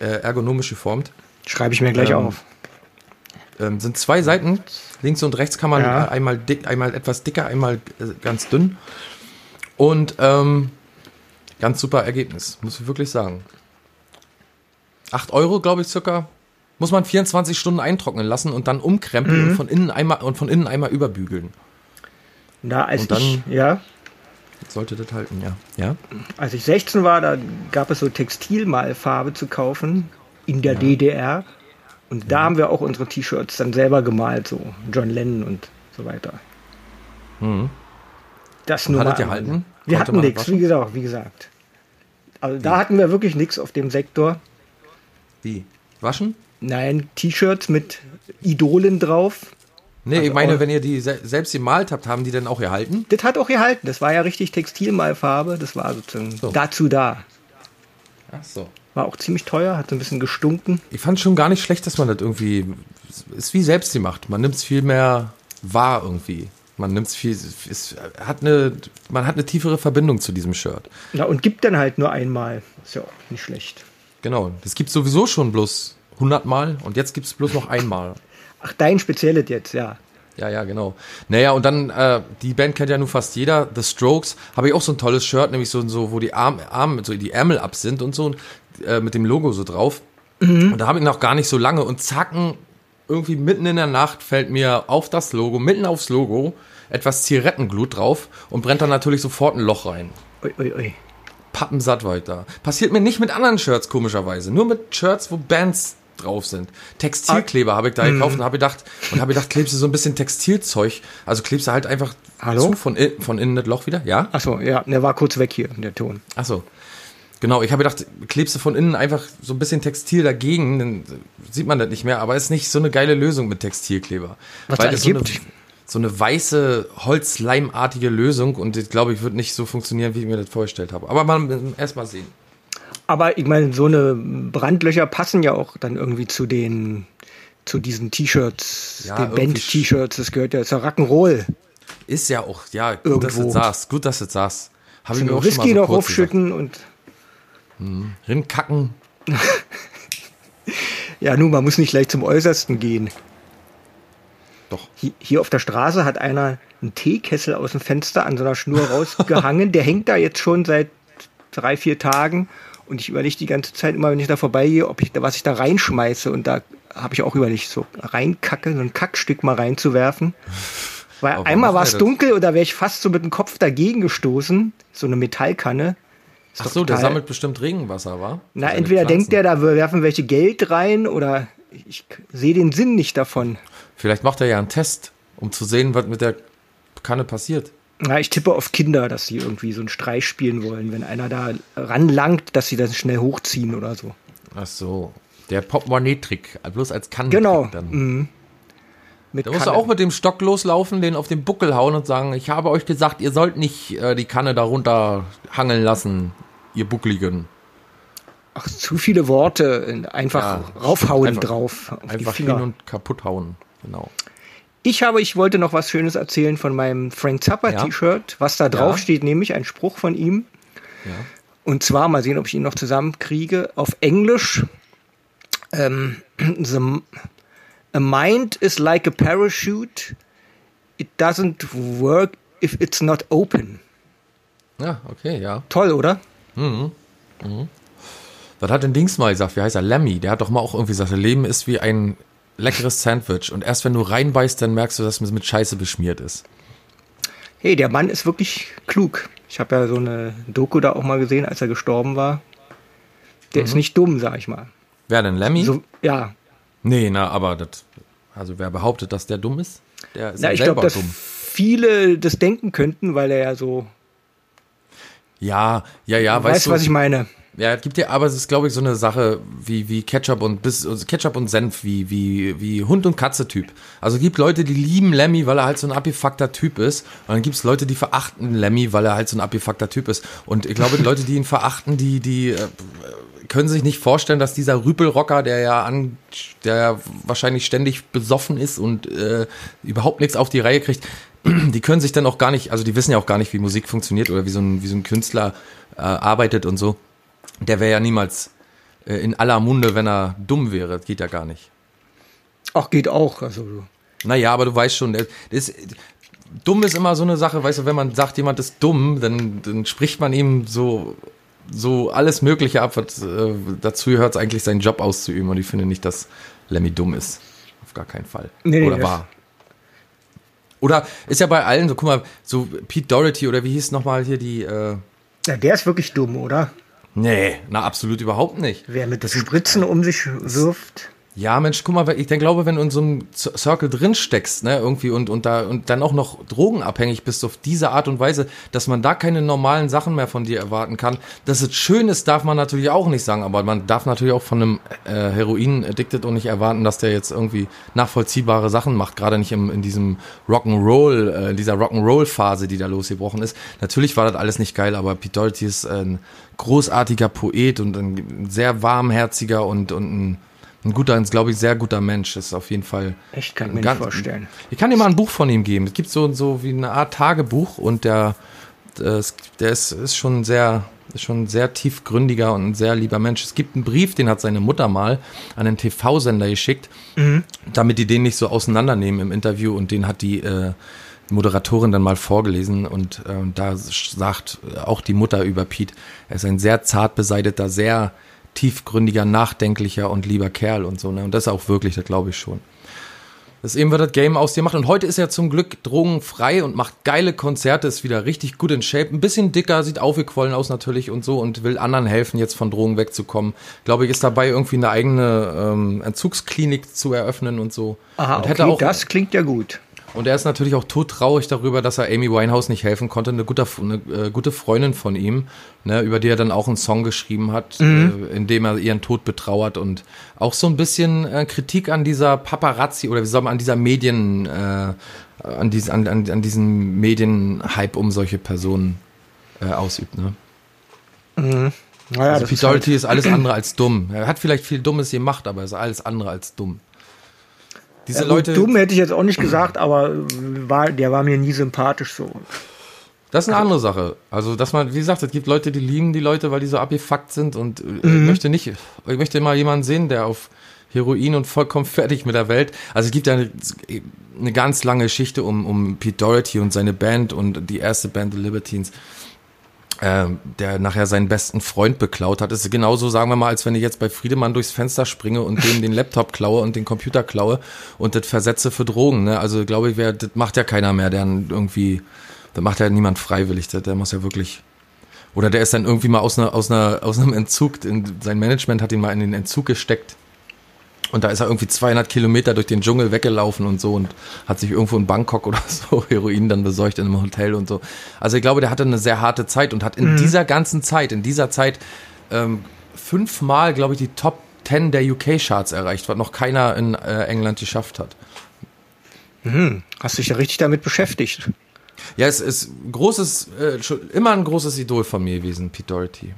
äh, ergonomisch geformt. Schreibe ich mir gleich Ähm, auf. Ähm, sind zwei Seiten, links und rechts kann man Ja. äh, einmal dick, einmal etwas dicker, einmal äh, ganz dünn. Und ähm, ganz super Ergebnis, muss ich wirklich sagen. 8 Euro, glaube ich, circa. Muss man 24 Stunden eintrocknen lassen und dann umkrempeln Mhm. und von innen einmal und von innen einmal überbügeln. Da, als und dann- ich, ja, Sollte das halten, ja. Ja? als ich 16 war, da gab es so Textilmalfarbe zu kaufen in der DDR. Und da haben wir auch unsere T-Shirts dann selber gemalt, so John Lennon und so weiter. Das nur Mhm. Hattet ihr halten? Wir hatten nichts, wie gesagt, wie gesagt. Also da hatten wir wirklich nichts auf dem Sektor. Wie? Waschen? Nein, T-Shirts mit Idolen drauf. Nee, ich Also meine, auch- wenn ihr die se selbst gemalt habt, haben die dann auch gehalten? Das hat auch gehalten. Das war ja richtig Textilmalfarbe. Das war sozusagen So. dazu da. Ach so. War auch ziemlich teuer, hat so ein bisschen gestunken. Ich fand schon gar nicht schlecht, dass man das irgendwie. Ist wie selbst gemacht. Man nimmt es viel mehr wahr irgendwie. Man nimmt es viel. Es hat eine, man hat eine tiefere Verbindung zu diesem Shirt. Ja, und gibt dann halt nur einmal. Ist ja auch nicht schlecht. Genau. Das gibt sowieso schon bloß 100 Mal und jetzt gibt es bloß noch einmal. Ach, dein spezielles jetzt, ja. Ja, ja, genau. Naja, und dann, äh, die Band kennt ja nun fast jeder, The Strokes, habe ich auch so ein tolles Shirt, nämlich so, so wo die Arme, Arme, so die Ärmel ab sind und so, äh, mit dem Logo so drauf. Und da habe ich noch gar nicht so lange und zacken irgendwie mitten in der Nacht fällt mir auf das Logo, mitten aufs Logo, etwas Zigarettenglut drauf und brennt dann natürlich sofort ein Loch rein. Ui, ui, ui. Pappensatt weiter. Passiert mir nicht mit anderen Shirts, komischerweise. Nur mit Shirts, wo Bands drauf sind. Textilkleber habe ich da gekauft und habe gedacht, und habe gedacht, klebst du so ein bisschen Textilzeug. Also klebst du halt einfach Hallo? zu von, in, von innen das Loch wieder, ja? Achso, ja, der war kurz weg hier, der Ton. Ach so. Genau, ich habe gedacht, klebst du von innen einfach so ein bisschen Textil dagegen, dann sieht man das nicht mehr, aber ist nicht so eine geile Lösung mit Textilkleber. Was Weil das so eine, so eine weiße, holzleimartige Lösung und das, glaube ich, wird nicht so funktionieren, wie ich mir das vorgestellt habe. Aber mal erst mal sehen. Aber ich meine, so eine Brandlöcher passen ja auch dann irgendwie zu den zu diesen T-Shirts, Ja, den Band-T-Shirts, das gehört ja zur Rock'n'Roll. Ist ja auch, ja, gut, dass du das sagst. Gut, dass du das sagst. Habe ich mir auch Whisky schon mal so noch aufschütten und gesagt. Rinkacken. ja, nun, man muss nicht gleich zum Äußersten gehen. Doch. Hier, hier auf der Straße hat einer einen Teekessel aus dem Fenster an so einer Schnur rausgehangen. Der hängt da jetzt schon seit drei, vier Tagen. Und ich überlege die ganze Zeit immer, wenn ich da vorbeigehe, ob ich da, was ich da reinschmeiße. Und da habe ich auch überlegt, so reinkacke, so ein Kackstück mal reinzuwerfen. Weil Aber einmal war es dunkel und da wäre ich fast so mit dem Kopf dagegen gestoßen. So eine Metallkanne. Ist Ach so, der sammelt bestimmt Regenwasser, wa? Na, entweder denkt der, da werfen welche Geld rein oder ich sehe den Sinn nicht davon. Vielleicht macht er ja einen Test, um zu sehen, was mit der Kanne passiert. Na, ich tippe auf Kinder, dass sie irgendwie so einen Streich spielen wollen. Wenn einer da ranlangt, dass sie das schnell hochziehen oder so. Ach so. Der Portemonnaie-Trick. Bloß als Kannen. Genau. Dann. Mhm. Mit Da musst du auch mit dem Stock loslaufen, den auf den Buckel hauen und sagen, ich habe euch gesagt, ihr sollt nicht äh, die Kanne darunter hangeln lassen, ihr Buckligen. Ach, zu viele Worte. Einfach Ja, raufhauen einfach- drauf. Einfach hin und kaputt hauen. Genau. Ich habe, ich wollte noch was Schönes erzählen von meinem Frank Zappa Ja. T-Shirt. Was da drauf steht, nämlich ein Spruch von ihm. Ja. Und zwar, mal sehen, ob ich ihn noch zusammenkriege, auf Englisch. Ähm, the, a mind is like a parachute. It doesn't work if it's not open. Ja, okay, ja. Toll, oder? Was hat denn Dings mal gesagt? Wie heißt er? Lemmy. Der hat doch mal auch irgendwie gesagt, Leben ist wie ein leckeres Sandwich. Und erst wenn du reinbeißt, dann merkst du, dass es mit Scheiße beschmiert ist. Hey, der Mann ist wirklich klug. Ich habe ja so eine Doku da auch mal gesehen, als er gestorben war. Der ist nicht dumm, sag ich mal. Wer denn? Lemmy? So, ja, nee, na, aber das. Also wer behauptet, dass der dumm ist? Der ist Na, ja ich selber glaube, dass dumm. viele das denken könnten, weil er ja so. Ja, ja, ja, weißt weißt du. was ich meine? Ja, es gibt ja, aber es ist, glaube ich, so eine Sache wie, wie Ketchup und bis, also Ketchup und Senf, wie, wie, wie Hund und Katze-Typ. Also es gibt Leute, die lieben Lemmy, weil er halt so ein abgefuckter Typ ist. Und dann gibt es Leute, die verachten Lemmy, weil er halt so ein abgefuckter Typ ist. Und ich glaube, die Leute, die ihn verachten, die, die äh, können sich nicht vorstellen, dass dieser Rüpelrocker, der ja an, der ja wahrscheinlich ständig besoffen ist und äh, überhaupt nichts auf die Reihe kriegt, die können sich dann auch gar nicht, also die wissen ja auch gar nicht, wie Musik funktioniert oder wie so ein, wie so ein Künstler äh, arbeitet und so. Der wäre ja niemals äh, in aller Munde, wenn er dumm wäre. Das geht ja gar nicht. Ach, geht auch. Also, Naja, aber du weißt schon, der, der ist, dumm ist immer so eine Sache, weißt du, wenn man sagt, jemand ist dumm, dann, dann spricht man ihm so, so alles Mögliche ab, was äh, dazu gehört, eigentlich seinen Job auszuüben. Und ich finde nicht, dass Lemmy dumm ist. Auf gar keinen Fall. Nee, oder war. Oder ist ja bei allen so, guck mal, so Pete Doherty oder wie hieß nochmal hier die, äh, ja, der ist wirklich dumm, oder? Nee, na absolut überhaupt nicht. Wer mit Spritzen um sich wirft. Ja, Mensch, guck mal, ich denk, glaube, wenn du in so einem Circle drin steckst, ne, irgendwie und, und da und dann auch noch drogenabhängig bist auf diese Art und Weise, dass man da keine normalen Sachen mehr von dir erwarten kann. Dass es schön ist, darf man natürlich auch nicht sagen, aber man darf natürlich auch von einem äh, Heroin-Addicted und nicht erwarten, dass der jetzt irgendwie nachvollziehbare Sachen macht, gerade nicht im, in diesem Rock'n'Roll, äh, in dieser Rock'n'Roll-Phase, die da losgebrochen ist. Natürlich war das alles nicht geil, aber Pete Doherty ist ein großartiger Poet und ein sehr warmherziger und, und ein ein guter, glaube ich, sehr guter Mensch. Ist auf jeden Fall. Echt, kann ich mir vorstellen. Ich kann dir mal ein Buch von ihm geben. Es gibt so, so wie eine Art Tagebuch und der, der ist, ist schon sehr, ist schon ein sehr tiefgründiger und ein sehr lieber Mensch. Es gibt einen Brief, den hat seine Mutter mal an einen TV-Sender geschickt, damit die den nicht so auseinandernehmen im Interview und den hat die, äh, Moderatorin dann mal vorgelesen und ähm, da sagt auch die Mutter über Pete, er ist ein sehr zart beseitigter, sehr tiefgründiger, nachdenklicher und lieber Kerl und so. Ne? Und das ist auch wirklich, das glaube ich schon. Das eben wird das Game aus dir macht. Und heute ist er zum Glück drogenfrei und macht geile Konzerte, ist wieder richtig gut in Shape. Ein bisschen dicker, sieht aufgequollen aus natürlich und so und will anderen helfen, jetzt von Drogen wegzukommen. Glaube ich, ist dabei irgendwie eine eigene ähm, Entzugsklinik zu eröffnen und so. Aha, und okay, das klingt ja gut. Und er ist natürlich auch todtraurig darüber, dass er Amy Winehouse nicht helfen konnte. Eine gute, eine, äh, gute Freundin von ihm, ne, über die er dann auch einen Song geschrieben hat, äh, in dem er ihren Tod betrauert und auch so ein bisschen äh, Kritik an dieser Paparazzi oder wie soll man an dieser Medien, äh, an, dies, an, an, an diesen Medienhype um solche Personen äh, ausübt. Ne? Naja, Also Pete ist halt, Doherty ist alles andere als dumm. Er hat vielleicht viel Dummes gemacht, aber er ist alles andere als dumm. Diese ja, Leute. dumm hätte ich jetzt auch nicht gesagt, aber war, der war mir nie sympathisch so. Das ist eine andere Sache. Also, dass man, wie gesagt, es gibt Leute, die lieben die Leute, weil die so abgefuckt sind und äh, Mhm. ich möchte nicht, ich möchte mal jemanden sehen, der auf Heroin und vollkommen fertig mit der Welt. Also es gibt ja eine, eine ganz lange Geschichte um, um Pete Doherty und seine Band und die erste Band The Libertines, ähm, der nachher seinen besten Freund beklaut hat. Das ist genauso, sagen wir mal, als wenn ich jetzt bei Friedemann durchs Fenster springe und dem den Laptop klaue und den Computer klaue und das versetze für Drogen. Ne? Also glaube ich, wer, das macht ja keiner mehr, der irgendwie, das macht ja niemand freiwillig, der, der muss ja wirklich oder der ist dann irgendwie mal aus, einer, aus, einer, aus einem Entzug, in, sein Management hat ihn mal in den Entzug gesteckt. Und da ist er irgendwie 200 Kilometer durch den Dschungel weggelaufen und so und hat sich irgendwo in Bangkok oder so Heroin dann besorgt in einem Hotel und so. Also ich glaube, der hatte eine sehr harte Zeit und hat in dieser ganzen Zeit, in dieser Zeit ähm, fünfmal, glaube ich, die Top 10 der UK-Charts erreicht, was noch keiner in äh, England geschafft hat. Hast dich ja richtig damit beschäftigt. Ja, es ist großes, äh, schon immer ein großes Idol von mir gewesen, Pete Doherty.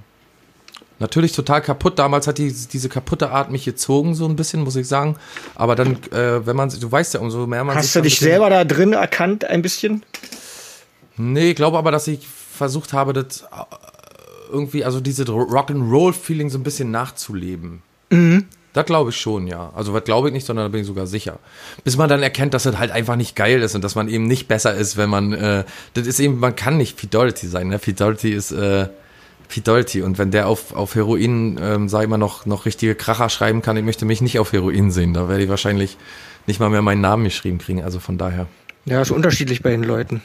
Natürlich total kaputt. Damals hat die, diese kaputte Art mich gezogen, so ein bisschen, muss ich sagen. Aber dann, äh, wenn man, du weißt ja, umso mehr man sich Hast du dich selber da drin erkannt, ein bisschen? Nee, ich glaube aber, dass ich versucht habe, das äh, irgendwie, also diese Rock'n'Roll-Feeling so ein bisschen nachzuleben. Das glaube ich schon, ja. Also was glaube ich nicht, sondern da bin ich sogar sicher. Bis man dann erkennt, dass das halt einfach nicht geil ist und dass man eben nicht besser ist, wenn man, äh, das ist eben, man kann nicht Doherty sein, ne? Doherty ist, äh, Doherty und wenn der auf, auf Heroin, ähm, sag ich mal, noch, noch richtige Kracher schreiben kann, ich möchte mich nicht auf Heroin sehen, da werde ich wahrscheinlich nicht mal mehr meinen Namen geschrieben kriegen, also von daher. Ja, ist unterschiedlich bei den Leuten.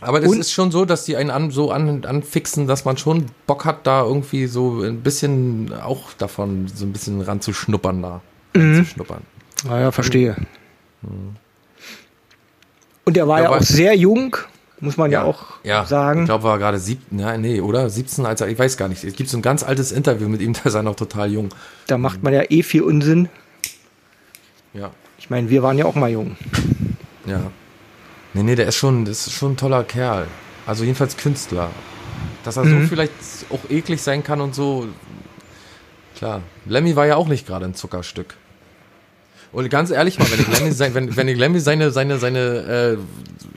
Aber das Und- ist schon so, dass die einen an, so an, anfixen, dass man schon Bock hat, da irgendwie so ein bisschen auch davon so ein bisschen ranzuschnuppern da. Mhm. Ranzuschnuppern. Naja, verstehe. Und er war Ja, ja, auch sehr jung, muss man ja, auch Ja, sagen. ich glaube, war gerade siebten, ja, nee, oder? 17, als er, ich weiß gar nicht. Es gibt so ein ganz altes Interview mit ihm, da ist er noch total jung. da macht man ja eh viel Unsinn. Ja, Ich meine, wir waren ja auch mal jung. ja. Nee, nee, der ist schon, das ist schon ein toller Kerl. Also jedenfalls Künstler. Dass er Mhm. so vielleicht auch eklig sein kann und so. Klar. Lemmy war ja auch nicht gerade ein Zuckerstück. Und ganz ehrlich mal, wenn ich Lemmy, sein, wenn, wenn ich Lemmy seine, seine, seine,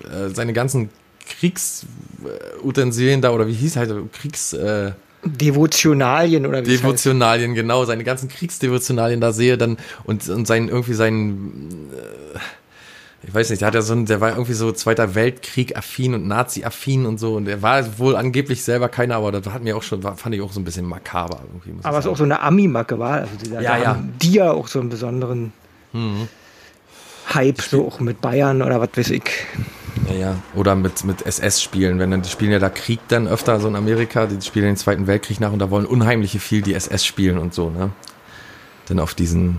äh, äh, seine ganzen Kriegsutensilien da, oder wie hieß halt, Kriegs, äh, Devotionalien oder wie es heißt. Devotionalien, genau, seine ganzen Kriegsdevotionalien da sehe, dann und, und sein irgendwie sein äh, ich weiß nicht, der hat ja so ein, der war irgendwie so Zweiter Weltkrieg affin und Nazi affin und so und er war wohl angeblich selber keiner, aber das hat mir auch schon war, fand ich auch so ein bisschen makaber irgendwie. Aber es sagen. auch so eine Ami-Macke war. Also dieser, Ja, ja. die ja auch so einen besonderen Hype, so auch mit Bayern oder was weiß ich. Ja, ja. Oder mit, mit SS-Spielen. Wenn dann, die spielen ja da Krieg dann öfter so in Amerika, die spielen den Zweiten Weltkrieg nach und da wollen unheimliche viel die SS spielen und so, ne? Dann auf diesen,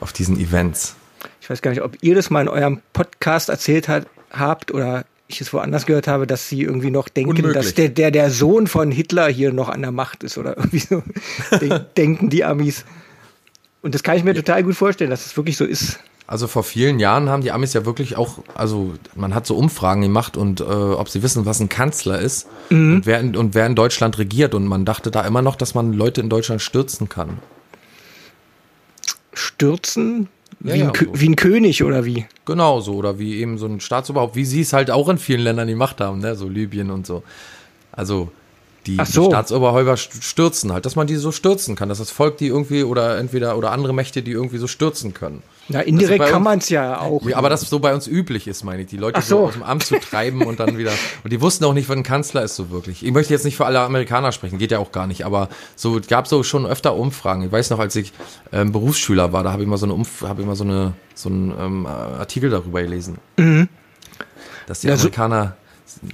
auf diesen Events. Ich weiß gar nicht, ob ihr das mal in eurem Podcast erzählt hat, habt oder ich es woanders gehört habe, dass sie irgendwie noch denken, Unmöglich. dass der, der, der Sohn von Hitler hier noch an der Macht ist oder irgendwie so de denken die Amis. Und das kann ich mir total gut vorstellen, dass es wirklich so ist. Also vor vielen Jahren haben die Amis ja wirklich auch, also man hat so Umfragen gemacht und äh, ob sie wissen, was ein Kanzler ist und, wer in, und wer in Deutschland regiert und man dachte da immer noch, dass man Leute in Deutschland stürzen kann. Stürzen Ja, wie, ja, ein, so. wie ein König oder wie? Genau so, oder wie eben so ein Staatsoberhaupt, wie sie es halt auch in vielen Ländern gemacht haben, ne? so Libyen und so. Also die, so. die Staatsoberhäuper st- stürzen halt, dass man die so stürzen kann, dass das Volk die irgendwie oder entweder oder andere Mächte die irgendwie so stürzen können. Na, indirekt bei kann man es ja auch. Ja, aber das so bei uns üblich ist, meine ich, die Leute so. so. aus dem Amt zu treiben und dann wieder. Und die wussten auch nicht, was ein Kanzler ist so wirklich. Ich möchte jetzt nicht für alle Amerikaner sprechen, geht ja auch gar nicht, aber so gab so schon öfter Umfragen. Ich weiß noch, als ich ähm, Berufsschüler war, da habe ich mal so eine Umf habe ich mal so eine so einen ähm, Artikel darüber gelesen, dass die Ja, so- Amerikaner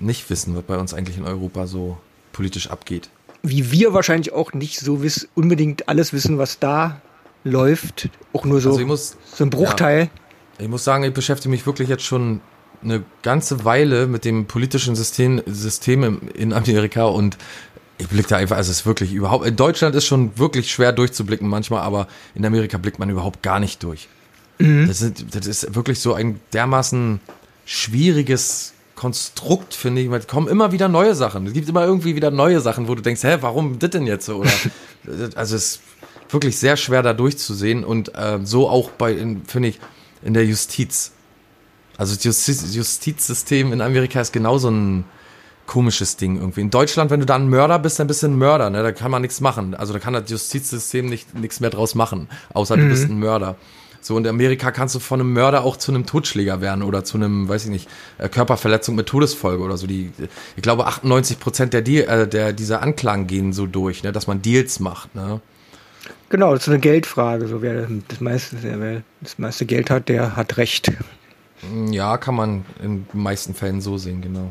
nicht wissen, was bei uns eigentlich in Europa so politisch abgeht. Wie wir wahrscheinlich auch nicht so wiss, unbedingt alles wissen, was da läuft. Auch nur so, Also muss- so ein Bruchteil. Ich muss sagen, ich beschäftige mich wirklich jetzt schon eine ganze Weile mit dem politischen System, System in Amerika und ich blicke da einfach, also es ist wirklich überhaupt, in Deutschland ist schon wirklich schwer durchzublicken manchmal, aber in Amerika blickt man überhaupt gar nicht durch. Das, sind, das ist wirklich so ein dermaßen schwieriges Konstrukt, finde ich. Es kommen immer wieder neue Sachen. Es gibt immer irgendwie wieder neue Sachen, wo du denkst, hä, warum das denn jetzt so? Oder, also es ist wirklich sehr schwer da durchzusehen und ähm, so auch bei, in- finde ich, in der Justiz. Also das Justiz, Justizsystem in Amerika ist genauso ein komisches Ding irgendwie. In Deutschland, wenn du da ein Mörder bist, dann bist du ein Mörder, ne? Da kann man nichts machen. Also da kann das Justizsystem nicht nichts mehr draus machen, außer du bist ein Mörder. So in Amerika kannst du von einem Mörder auch zu einem Totschläger werden oder zu einem, weiß ich nicht, äh, Körperverletzung mit Todesfolge oder so. Die, ich glaube, 98 Prozent der, Deal, äh, der dieser Anklagen gehen so durch, ne? Dass man Deals macht, ne? Genau, das ist eine Geldfrage. So wer das meiste, wer das meiste Geld hat, der hat Recht. Ja, kann man in den meisten Fällen so sehen, genau.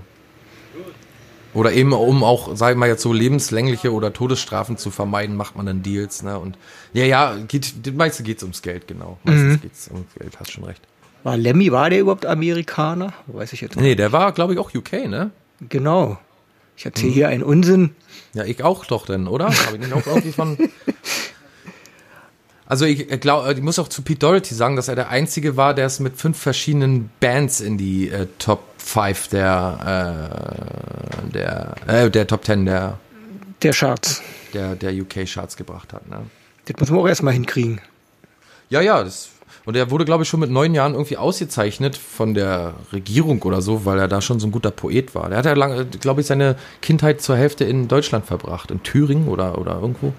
Oder eben, um auch, sagen wir mal jetzt so lebenslängliche oder Todesstrafen zu vermeiden, macht man dann Deals, ne? Und ja, ja, geht, die meiste geht's ums Geld, genau. Meistens geht's ums Geld, hast schon recht. War Lemmy, war der überhaupt Amerikaner? Weiß ich jetzt nicht. Nee, der war, glaube ich, auch UK, ne? Genau. Ich erzähle hier einen Unsinn. Ja, ich auch doch denn, oder? Habe ich den auch irgendwie von. Also ich glaube, ich muss auch zu Pete Doherty sagen, dass er der Einzige war, der es mit fünf verschiedenen Bands in die äh, Top 5 der äh, der äh, der Top 10 der Der Schatz. der der UK Charts gebracht hat. Ne? Das muss man auch erstmal hinkriegen. Ja, ja, das und er wurde, glaube ich, schon mit neun Jahren irgendwie ausgezeichnet von der Regierung oder so, weil er da schon so ein guter Poet war. Der hat ja lange, glaube ich, seine Kindheit zur Hälfte in Deutschland verbracht, in Thüringen oder, oder irgendwo.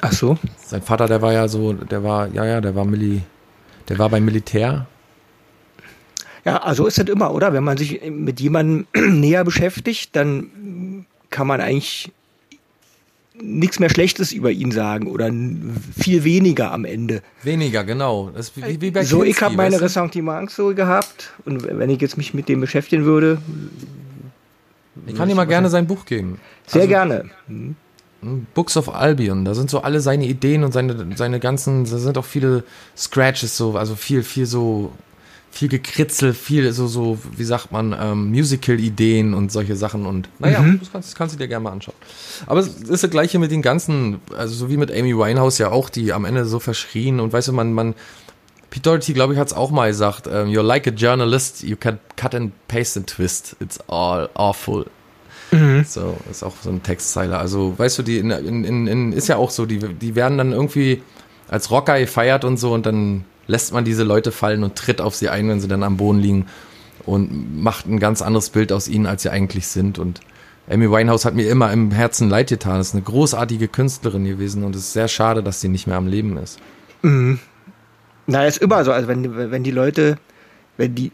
Ach so. Sein Vater, der war ja so, der war, ja, ja, der war Mili, der war beim Militär. Ja, also ist das immer, oder? Wenn man sich mit jemandem näher beschäftigt, dann kann man eigentlich nichts mehr Schlechtes über ihn sagen oder viel weniger am Ende. Weniger, genau. Wie, wie so, ich Kinski, habe meine? Ressentiments so gehabt und wenn ich jetzt mich mit dem beschäftigen würde, Ich kann dir mal gerne sein Buch geben. sehr Also, gerne. Books of Albion, da sind so alle seine Ideen und seine, seine ganzen, da sind auch viele Scratches so, also viel, viel so, viel gekritzel, viel so, so, wie sagt man, ähm, Musical-Ideen und solche Sachen und, naja, das, kannst, das kannst du dir gerne mal anschauen. Aber es ist das Gleiche mit den ganzen, also so wie mit Amy Winehouse ja auch, die am Ende so verschrien und weißt du, man, man, Pete Doherty, glaube ich, hat es auch mal gesagt, ähm, you're like a journalist, you can cut and paste and twist, it's all awful. So, ist auch so ein Textzeile. Also, weißt du, die in, in, in, ist ja auch so, die, die werden dann irgendwie als Rocker gefeiert und so und dann lässt man diese Leute fallen und tritt auf sie ein, wenn sie dann am Boden liegen und macht ein ganz anderes Bild aus ihnen, als sie eigentlich sind. Und Amy Winehouse hat mir immer im Herzen leid getan. Ist eine großartige Künstlerin gewesen und es ist sehr schade, dass sie nicht mehr am Leben ist. Na, ist immer so. Also wenn, wenn die Leute, wenn die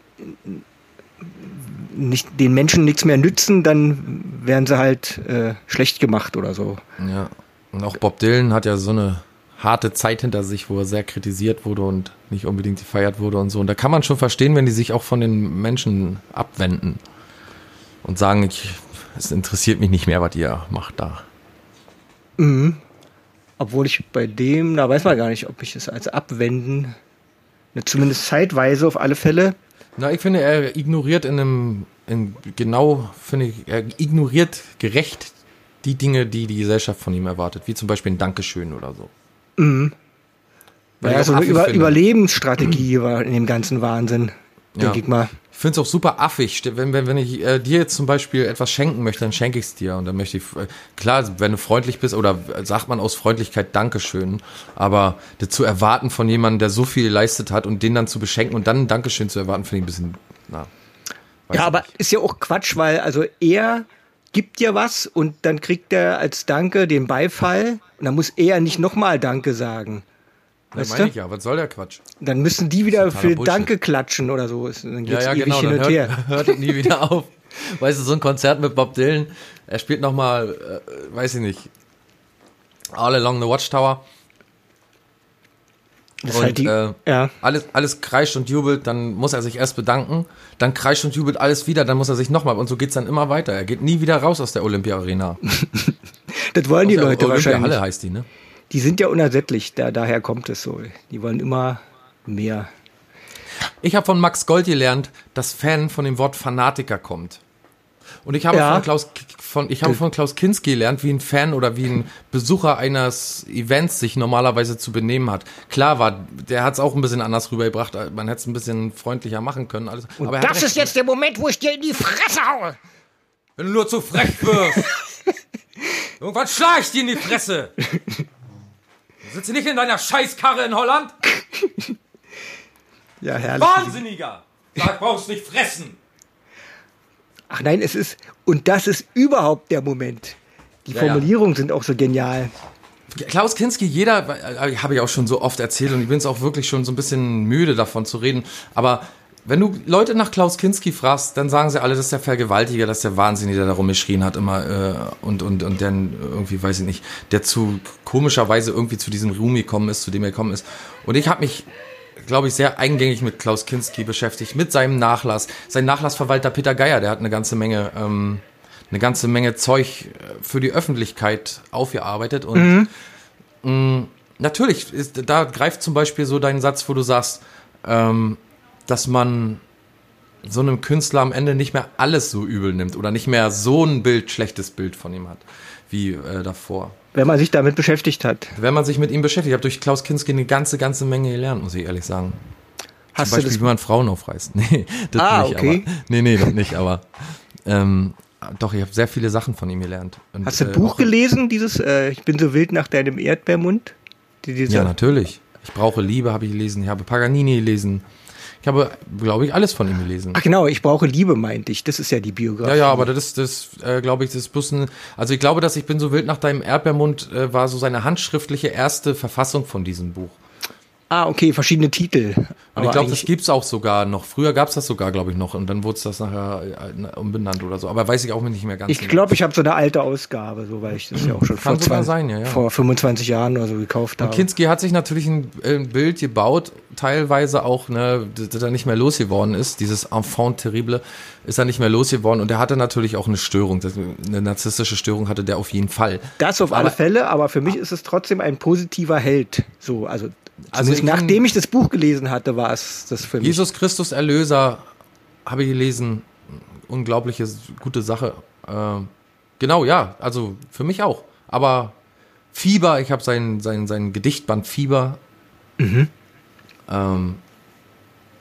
nicht, den Menschen nichts mehr nützen, dann werden sie halt äh, schlecht gemacht oder so. Ja. Und auch Bob Dylan hat ja so eine harte Zeit hinter sich, wo er sehr kritisiert wurde und nicht unbedingt gefeiert wurde und so. Und da kann man schon verstehen, wenn die sich auch von den Menschen abwenden und sagen, ich, es interessiert mich nicht mehr, was ihr macht da. Obwohl ich bei dem, da weiß man gar nicht, ob ich es als Abwenden, ne, zumindest zeitweise auf alle Fälle, Na, ich finde, er ignoriert in einem, in genau, finde ich, er ignoriert gerecht die Dinge, die die Gesellschaft von ihm erwartet, wie zum Beispiel ein Dankeschön oder so. Weil ja, ich so auch eine Über finde. Überlebensstrategie war in dem ganzen Wahnsinn, Ja. denke ich mal. Ich finde es auch super affig. Wenn, wenn, wenn ich äh, dir jetzt zum Beispiel etwas schenken möchte, dann schenke ich es dir. Und dann möchte ich, äh, klar, wenn du freundlich bist, oder äh, sagt man aus Freundlichkeit Dankeschön, aber das zu erwarten von jemandem, der so viel geleistet hat und den dann zu beschenken und dann ein Dankeschön zu erwarten, finde ich ein bisschen, na. Ja, aber nicht. ist ja auch Quatsch, weil also er gibt dir was und dann kriegt er als Danke den Beifall und dann muss er nicht nochmal Danke sagen. Weißt meine ich ja, was soll der Quatsch? Dann müssen die wieder für Bullshit. Danke klatschen oder so. Dann geht's ewig genau, hin dann und hört, her. hört es nie wieder auf. Weißt du, so ein Konzert mit Bob Dylan, er spielt nochmal, äh, weiß ich nicht, All Along the Watchtower. Das ist und halt die, äh, ja. alles, alles kreischt und jubelt, dann muss er sich erst bedanken, dann kreischt und jubelt alles wieder, dann muss er sich nochmal, und so geht's dann immer weiter. Er geht nie wieder raus aus der Olympia-Arena. Das wollen die Aus der Leute wahrscheinlich. Olympia-Halle heißt die, ne? Die sind ja unersättlich, da, daher kommt es so. Die wollen immer mehr. Ich habe von Max Gold gelernt, dass Fan von dem Wort Fanatiker kommt. Und ich habe Ja. von Klaus von ich habe von Klaus Kinski gelernt, wie ein Fan oder wie ein Besucher eines Events sich normalerweise zu benehmen hat. Klar war, der hat es auch ein bisschen anders rübergebracht, man hätte es ein bisschen freundlicher machen können. Alles. Aber er hat Das ist jetzt der Moment, wo ich dir in die Fresse haue. wenn du nur zu frech wirst. Irgendwann schlag ich dir in die Fresse. Sitzt du nicht in deiner Scheißkarre in Holland? Ja, herrlich. Wahnsinniger! Sag, brauchst nicht fressen. Ach nein, es ist, und das ist überhaupt der Moment. Die Ja, ja. Formulierungen sind auch so genial. Klaus Kinski, jeder, äh, habe ich auch schon so oft erzählt und ich bin es auch wirklich schon so ein bisschen müde davon zu reden, aber wenn du Leute nach Klaus Kinski fragst, dann sagen sie alle, das ist der Vergewaltiger, das ist der Wahnsinnige, der da rumgeschrien hat immer äh, und, und, und dann irgendwie, weiß ich nicht, der zu komischerweise irgendwie zu diesem Ruhm gekommen ist, zu dem er gekommen ist. Und ich habe mich, glaube ich, sehr eingängig mit Klaus Kinski beschäftigt, mit seinem Nachlass. Sein Nachlassverwalter Peter Geier, der hat eine ganze Menge... Ähm, eine ganze Menge Zeug äh, für die Öffentlichkeit aufgearbeitet und mh, natürlich ist, da greift zum Beispiel so dein Satz, wo du sagst, ähm, dass man so einem Künstler am Ende nicht mehr alles so übel nimmt oder nicht mehr so ein Bild, schlechtes Bild von ihm hat wie äh, davor. Wenn man sich damit beschäftigt hat. Wenn man sich mit ihm beschäftigt, ich habe durch Klaus Kinski eine ganze, ganze Menge gelernt, muss ich ehrlich sagen. Hast Zum Beispiel, wie man Frauen aufreißt. Nee, das Ah, nicht, okay. aber. Nee, nee, das nicht, aber. Ähm, doch, ich habe sehr viele Sachen von ihm gelernt. Und, Hast du äh, ein Buch auch- gelesen, dieses äh, Ich bin so wild nach deinem Erdbeermund? Die, Ja, natürlich. Ich brauche Liebe, habe ich gelesen. Ich habe Paganini gelesen. Ich habe, glaube ich, alles von ihm gelesen. Ach genau, ich brauche Liebe, meinte ich. Das ist ja die Biografie. Ja, ja, aber das ist, das, äh, glaube ich, das ist bloß ein, also ich glaube, dass ich bin so wild nach deinem Erdbeermund äh, war so seine handschriftliche erste Verfassung von diesem Buch. Ah, okay, verschiedene Titel. Und Aber ich glaube, das gibt's auch sogar noch. Früher gab's das sogar, glaube ich, noch. Und dann wurde es das nachher äh, umbenannt oder so. Aber weiß ich auch nicht mehr ganz Ich glaube, ich habe so eine alte Ausgabe, so weil ich das ja auch schon Kann vor, sogar 20, sein, ja, ja. vor 25 Jahren oder so gekauft habe. Kinski hat sich natürlich ein, ein Bild gebaut, teilweise auch, ne, dass er nicht mehr losgeworden ist. Dieses Enfant terrible ist er nicht mehr losgeworden. Und er hatte natürlich auch eine Störung. Eine narzisstische Störung hatte der auf jeden Fall. Das auf alle Aber- Fälle, aber für mich ist es trotzdem ein positiver Held. So, also, Also ich nachdem ich das Buch gelesen hatte, war es das für mich. Jesus Christus Erlöser habe ich gelesen. Unglaubliche, gute Sache. Äh, genau, ja. Also für mich auch. Aber Fieber, ich habe sein, sein, sein Gedichtband Fieber. Ähm,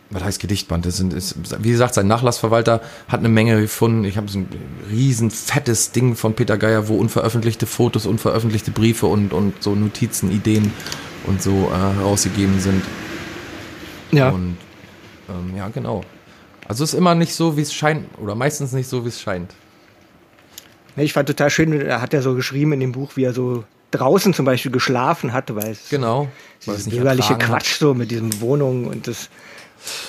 was heißt Gedichtband? Das sind, ist, wie gesagt, sein Nachlassverwalter hat eine Menge gefunden. Ich habe so ein riesen fettes Ding von Peter Geier, wo unveröffentlichte Fotos, unveröffentlichte Briefe und, und so Notizen, Ideen und so äh, herausgegeben sind. ja. Und ähm, ja, genau. Also ist immer nicht so, wie es scheint, oder meistens nicht so, wie es scheint. Ich fand total schön, er hat ja so geschrieben in dem Buch, wie er so draußen zum Beispiel geschlafen hatte, weil es Genau. Weil es dieses nicht bürgerliche ertragen hat. Quatsch so mit diesen Wohnungen und das.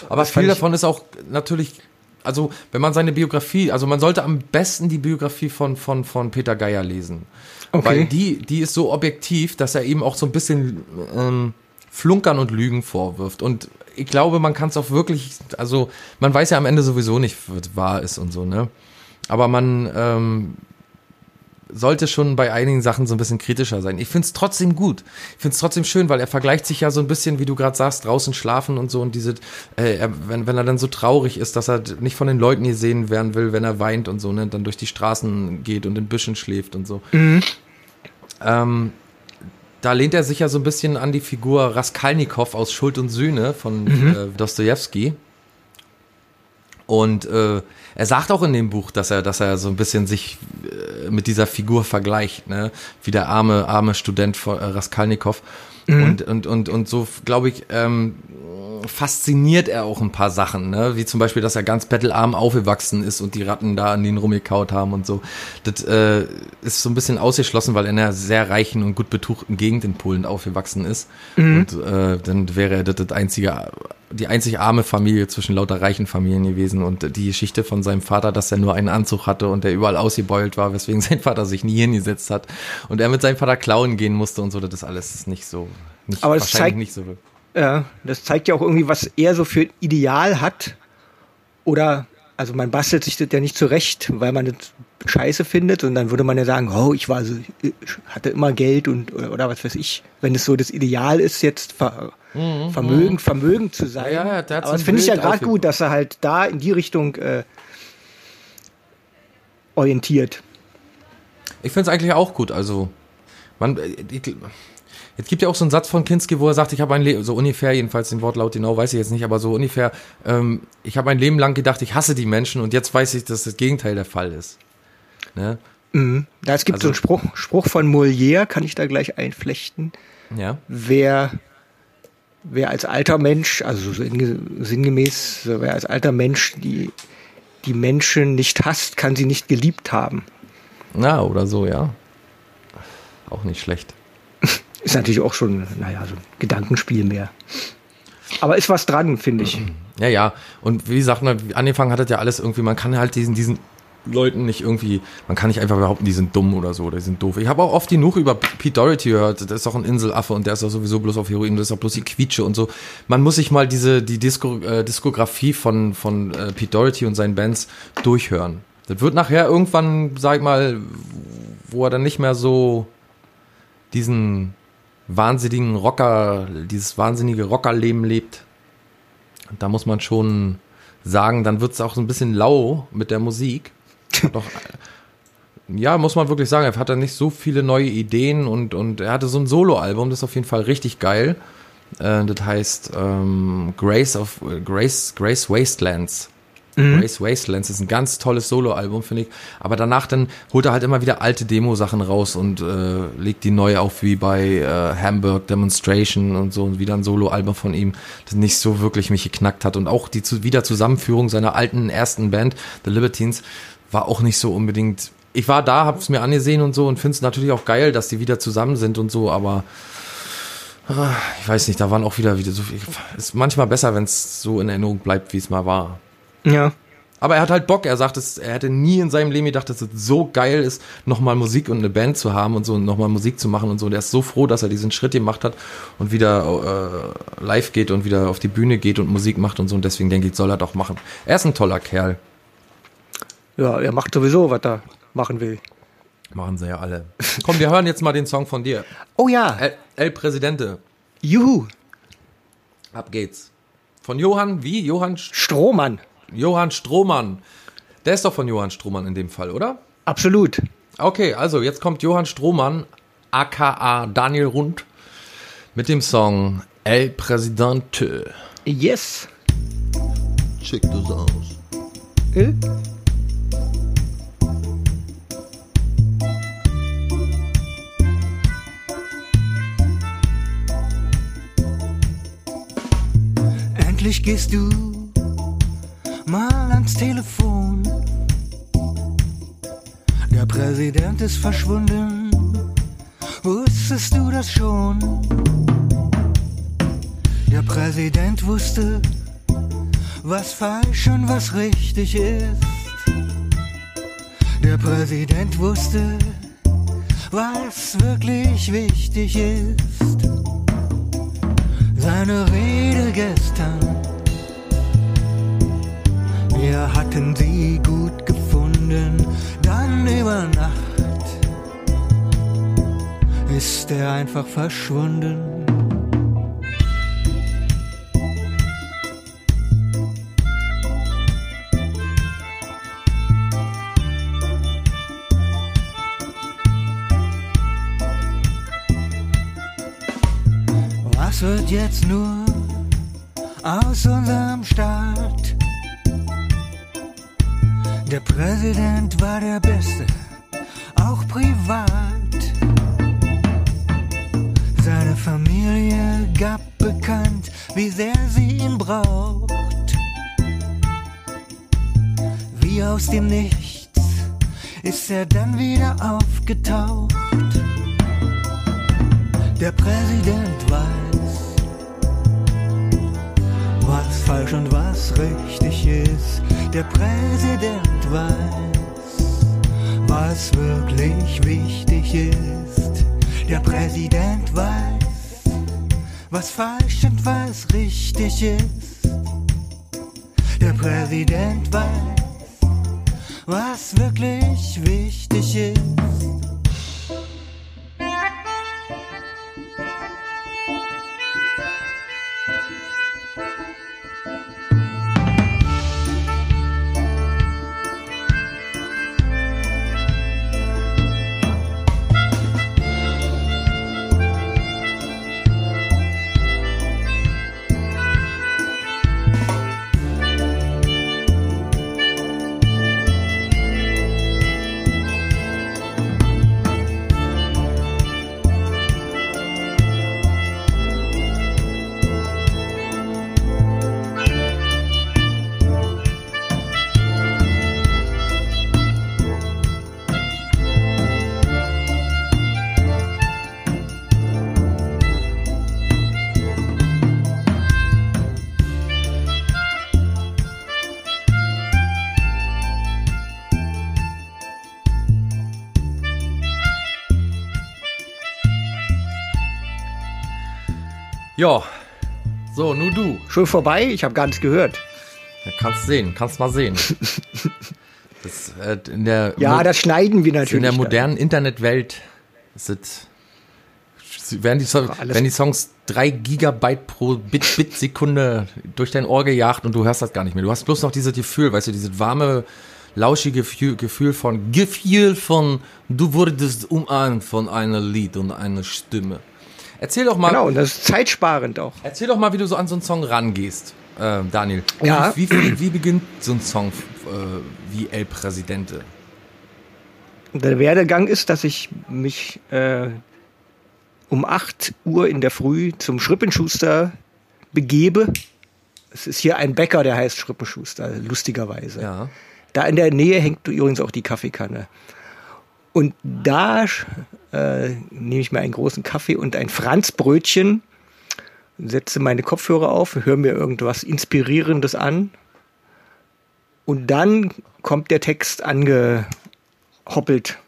Aber das viel davon ist auch natürlich, also wenn man seine Biografie, also man sollte am besten die Biografie von, von, von Peter Geier lesen. Okay. Weil die, die ist so objektiv, dass er eben auch so ein bisschen ähm, Flunkern und Lügen vorwirft. Und ich glaube, man kann es auch wirklich, also man weiß ja am Ende sowieso nicht, was wahr ist und so, ne? Aber man ähm, sollte schon bei einigen Sachen so ein bisschen kritischer sein. Ich finde es trotzdem gut. Ich finde es trotzdem schön, weil er vergleicht sich ja so ein bisschen, wie du gerade sagst, draußen schlafen und so und diese, äh, er, wenn, wenn er dann so traurig ist, dass er nicht von den Leuten gesehen werden will, wenn er weint und so, ne, dann durch die Straßen geht und in Büschen schläft und so. Ähm, da lehnt er sich ja so ein bisschen an die Figur Raskalnikow aus Schuld und Sühne von äh, Dostoevsky. Und äh, er sagt auch in dem Buch, dass er, dass er so ein bisschen sich äh, mit dieser Figur vergleicht, ne? Wie der arme, arme Student von äh, Raskalnikow. Und, und, und, und so, glaube ich, ähm, fasziniert er auch ein paar Sachen, ne? wie zum Beispiel, dass er ganz bettelarm aufgewachsen ist und die Ratten da an den rumgekaut haben und so. Das äh, ist so ein bisschen ausgeschlossen, weil er in einer sehr reichen und gut betuchten Gegend in Polen aufgewachsen ist. Und äh, dann wäre er das, das einzige, die einzig arme Familie zwischen lauter reichen Familien gewesen. Und die Geschichte von seinem Vater, dass er nur einen Anzug hatte und der überall ausgebeult war, weswegen sein Vater sich nie hingesetzt hat und er mit seinem Vater klauen gehen musste und so, das ist alles nicht so. Nicht, Aber es wahrscheinlich zeigt- nicht so. Ja, das zeigt ja auch irgendwie, was er so für ein Ideal hat. Oder, also man bastelt sich das ja nicht zurecht, weil man das scheiße findet. Und dann würde man ja sagen, oh, ich war so, ich hatte immer Geld und oder, oder was weiß ich. Wenn es so das Ideal ist, jetzt ver, vermögend, vermögend zu sein. Mhm, Ja, ja, Aber das finde ich ja gerade gut, dass er halt da in die Richtung äh, orientiert. Ich finde es eigentlich auch gut. Also, man, äh, ich, es gibt ja auch so einen Satz von Kinski, wo er sagt, ich habe ein Leben, so ungefähr, jedenfalls den Wortlaut genau weiß ich jetzt nicht, aber so ungefähr, ähm, ich habe ein Leben lang gedacht, ich hasse die Menschen und jetzt weiß ich, dass das Gegenteil der Fall ist. Ne? Mhm. Da es gibt Also- so einen Spruch, Spruch von Molière, kann ich da gleich einflechten. Ja. wer, wer als alter Mensch, also so in- sinngemäß, wer als alter Mensch die, die Menschen nicht hasst, kann sie nicht geliebt haben. Na, oder so, ja. Auch nicht schlecht. Ist natürlich auch schon, naja, so ein Gedankenspiel mehr. Aber ist was dran, finde ich. Ja, ja. Und wie gesagt, ne, angefangen hat das ja alles irgendwie, man kann halt diesen, diesen Leuten nicht irgendwie, man kann nicht einfach behaupten, die sind dumm oder so, oder die sind doof. Ich habe auch oft genug über Pete Doherty gehört, der ist doch ein Inselaffe und der ist doch sowieso bloß auf Heroin, das ist doch bloß die Quietsche und so. Man muss sich mal diese, die Disco, äh, Diskografie von, von äh, Pete Doherty und seinen Bands durchhören. Das wird nachher irgendwann, sag ich mal, wo er dann nicht mehr so diesen wahnsinnigen Rocker, dieses wahnsinnige Rockerleben lebt. Da muss man schon sagen, dann wird es auch so ein bisschen lau mit der Musik. Doch, ja, muss man wirklich sagen, er hat da nicht so viele neue Ideen und, und er hatte so ein Soloalbum, das ist auf jeden Fall richtig geil. Äh, das heißt ähm, Grace of Grace, Grace Wastelands. Grace Wastelands ist ein ganz tolles Soloalbum, finde ich. Aber danach dann holt er halt immer wieder alte Demo-Sachen raus und äh, legt die neu auf, wie bei äh, Hamburg Demonstration und so, und wieder ein Soloalbum von ihm, das nicht so wirklich mich geknackt hat. Und auch die zu Wiederzusammenführung seiner alten ersten Band, The Libertines, war auch nicht so unbedingt. Ich war da, hab's mir angesehen und so und finde es natürlich auch geil, dass die wieder zusammen sind und so, aber ah, ich weiß nicht, da waren auch wieder wieder so viel. Ist manchmal besser, wenn es so in Erinnerung bleibt, wie es mal war. Ja. Aber er hat halt Bock. Er sagt, es, er hätte nie in seinem Leben gedacht, dass es so geil ist, nochmal Musik und eine Band zu haben und so und nochmal Musik zu machen und so. Und er ist so froh, dass er diesen Schritt gemacht hat und wieder äh, live geht und wieder auf die Bühne geht und Musik macht und so. Und deswegen denke ich, soll er doch machen. Er ist ein toller Kerl. Ja, er macht sowieso, was er machen will. Machen sie ja alle. Komm, wir hören jetzt mal den Song von dir. Oh ja, El, El Presidente. juhu, Ab geht's. Von Johann, wie? Johann, St- Strohmann. Johann Strohmann. Der ist doch von Johann Strohmann in dem Fall, oder? Absolut. Okay, also jetzt kommt Johann Strohmann, aka Daniel Rund, mit dem Song El Presidente. Yes. Check this out. Äh? Endlich gehst du mal ans Telefon. Der Präsident ist verschwunden. Wusstest du das schon? Der Präsident wusste, was falsch und was richtig ist. Der Präsident wusste, was wirklich wichtig ist. Seine Rede gestern, wir hatten sie gut gefunden, dann über Nacht ist er einfach verschwunden. Was wird jetzt nur aus unserem Staat? Der Präsident war der Beste, auch privat. Seine Familie gab bekannt, wie sehr sie ihn braucht. Wie aus dem Nichts ist er dann wieder aufgetaucht. Der Präsident weiß, was falsch und was richtig ist. Der Präsident weiß, was wirklich wichtig ist. Der Präsident weiß, was falsch und was richtig ist. Der Präsident weiß, was wirklich wichtig ist. So, nur du. Schon vorbei? Ich habe gar nichts gehört. Ja, kannst sehen, kannst mal sehen. Das, äh, in der, Ja, das schneiden wir in natürlich. der dann. modernen Internetwelt sind, werden, die Songs, alles- werden die Songs drei Gigabyte pro Bit, Bit Sekunde durch dein Ohr gejagt und du hörst das gar nicht mehr. Du hast bloß noch dieses Gefühl, weißt du, dieses warme, lauschige Gefühl, Gefühl von, Gefühl von, du wurdest umarmt von einer Lied und einer Stimme. Erzähl doch mal, Genau, und das ist zeitsparend auch. Erzähl doch mal, wie du so an so einen Song rangehst, äh, Daniel. Ja. Wie, wie, wie beginnt so ein Song äh, wie El Presidente? Der Werdegang ist, dass ich mich äh, um 8 Uhr in der Früh zum Schrippenschuster begebe. Es ist hier ein Bäcker, der heißt Schrippenschuster, lustigerweise. Ja. Da in der Nähe hängt übrigens auch die Kaffeekanne. Und da äh, nehme ich mir einen großen Kaffee und ein Franzbrötchen, setze meine Kopfhörer auf, höre mir irgendwas Inspirierendes an. Und dann kommt der Text angehoppelt.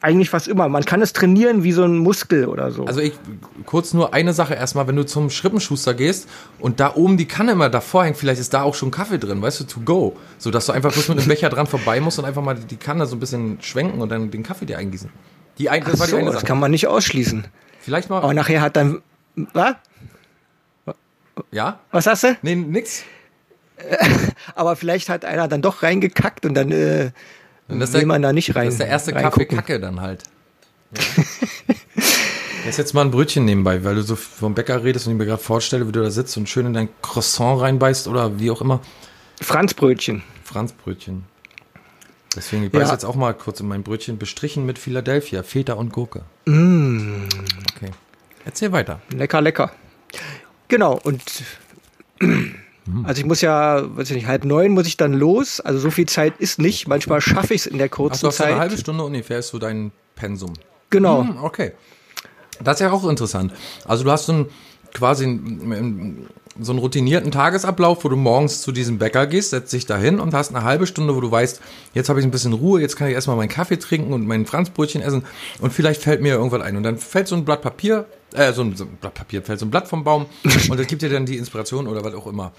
Eigentlich fast immer. Man kann es trainieren wie so ein Muskel oder so. Also ich, kurz nur eine Sache erstmal, wenn du zum Schrippenschuster gehst und da oben die Kanne immer davor hängt, vielleicht ist da auch schon Kaffee drin, weißt du, to go. So dass du einfach bloß mit dem Becher dran vorbei musst und einfach mal die Kanne so ein bisschen schwenken und dann den Kaffee dir eingießen. Die ein, das Ach war die so, eine das Sache. kann man nicht ausschließen. Vielleicht mal. Aber nachher hat dann. Was? ja? Was hast du? Nee, nix. Aber vielleicht hat einer dann doch reingekackt und dann äh, Und das will der- man da nicht rein. Das ist der erste Kaffee. Kacke dann halt. Ja. Jetzt jetzt mal ein Brötchen nebenbei, weil du so vom Bäcker redest und ich mir gerade vorstelle, wie du da sitzt und schön in dein Croissant reinbeißt oder wie auch immer. Franzbrötchen. Franzbrötchen. Deswegen, ich Ja. jetzt auch mal kurz in mein Brötchen, bestrichen mit Philadelphia, Feta und Gurke. Okay. Erzähl weiter. Lecker, lecker. Genau, und also ich muss ja, weiß ich nicht, halb neun muss ich dann los. Also so viel Zeit ist nicht. Manchmal schaffe ich es in der Ach, kurzen so Zeit. eine halbe Stunde ungefähr ist so dein Pensum. Genau. Hm, okay. Das ist ja auch interessant. Also du hast so ein, quasi einen, so einen routinierten Tagesablauf, wo du morgens zu diesem Bäcker gehst, setzt dich da hin und hast eine halbe Stunde, wo du weißt, jetzt habe ich ein bisschen Ruhe, jetzt kann ich erstmal meinen Kaffee trinken und mein Franzbrötchen essen und vielleicht fällt mir irgendwas ein. Und dann fällt so ein Blatt Papier, äh, so ein, so ein Blatt Papier, fällt so ein Blatt vom Baum und das gibt dir dann die Inspiration oder was auch immer.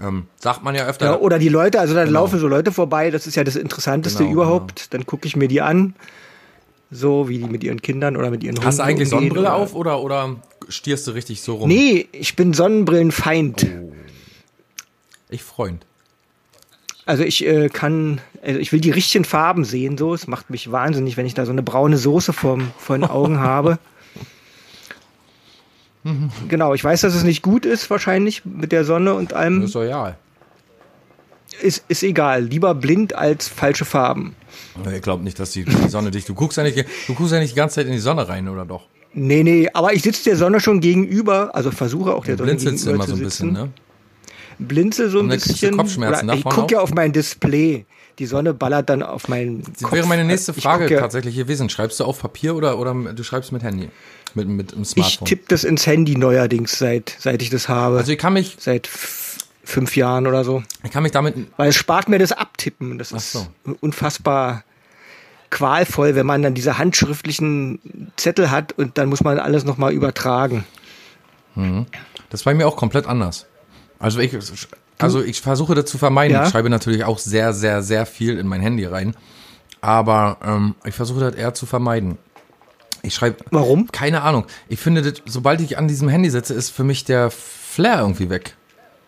Ähm, sagt man ja öfter. Ja, oder die Leute, also dann laufen so Leute vorbei, das ist ja das Interessanteste Genau, überhaupt. Dann gucke ich mir die an, so wie die mit ihren Kindern oder mit ihren Hast du Hunden eigentlich Sonnenbrille oder- auf oder, oder stierst du richtig so rum? Nee, ich bin Sonnenbrillenfeind. Oh. Ich Freund. Also ich äh, kann, also ich will die richtigen Farben sehen, so. Es macht mich wahnsinnig, wenn ich da so eine braune Soße vor, vor den Augen habe. Genau, ich weiß, dass es nicht gut ist, wahrscheinlich mit der Sonne und Das allem. ist royal. Ist, ist egal. Lieber blind als falsche Farben. Ich glaube nicht, dass die, die Sonne dich. Du guckst ja nicht, du guckst ja nicht die ganze Zeit in die Sonne rein, oder doch? Nee, nee, aber ich sitze der Sonne schon gegenüber, also versuche auch der Du Sonne gegenüber immer so zu ein sitzen. bisschen, ne? Blinzel so ein du bisschen. Kopfschmerzen Oder ich gucke ja auf mein Display. Die Sonne ballert dann auf meinen Das Kopf. wäre meine nächste Ich Frage ja, tatsächlich gewesen. Schreibst du auf Papier oder, oder du schreibst mit Handy? Mit, mit dem Ich Smartphone? tippe das ins Handy neuerdings, seit, seit ich das habe. also ich kann mich, seit fünf Jahren oder so. ich kann mich damit, Weil es spart mir das Abtippen. Das ist so. unfassbar qualvoll, wenn man dann diese handschriftlichen Zettel hat und dann muss man alles nochmal übertragen. das war bei mir auch komplett anders. Also ich, also ich versuche das zu vermeiden. Ja? Ich schreibe natürlich auch sehr, sehr, sehr viel in mein Handy rein. Aber ähm, ich versuche das eher zu vermeiden. Ich schreibe. Warum? Keine Ahnung. Ich finde, das, sobald ich an diesem Handy sitze, ist für mich der Flair irgendwie weg.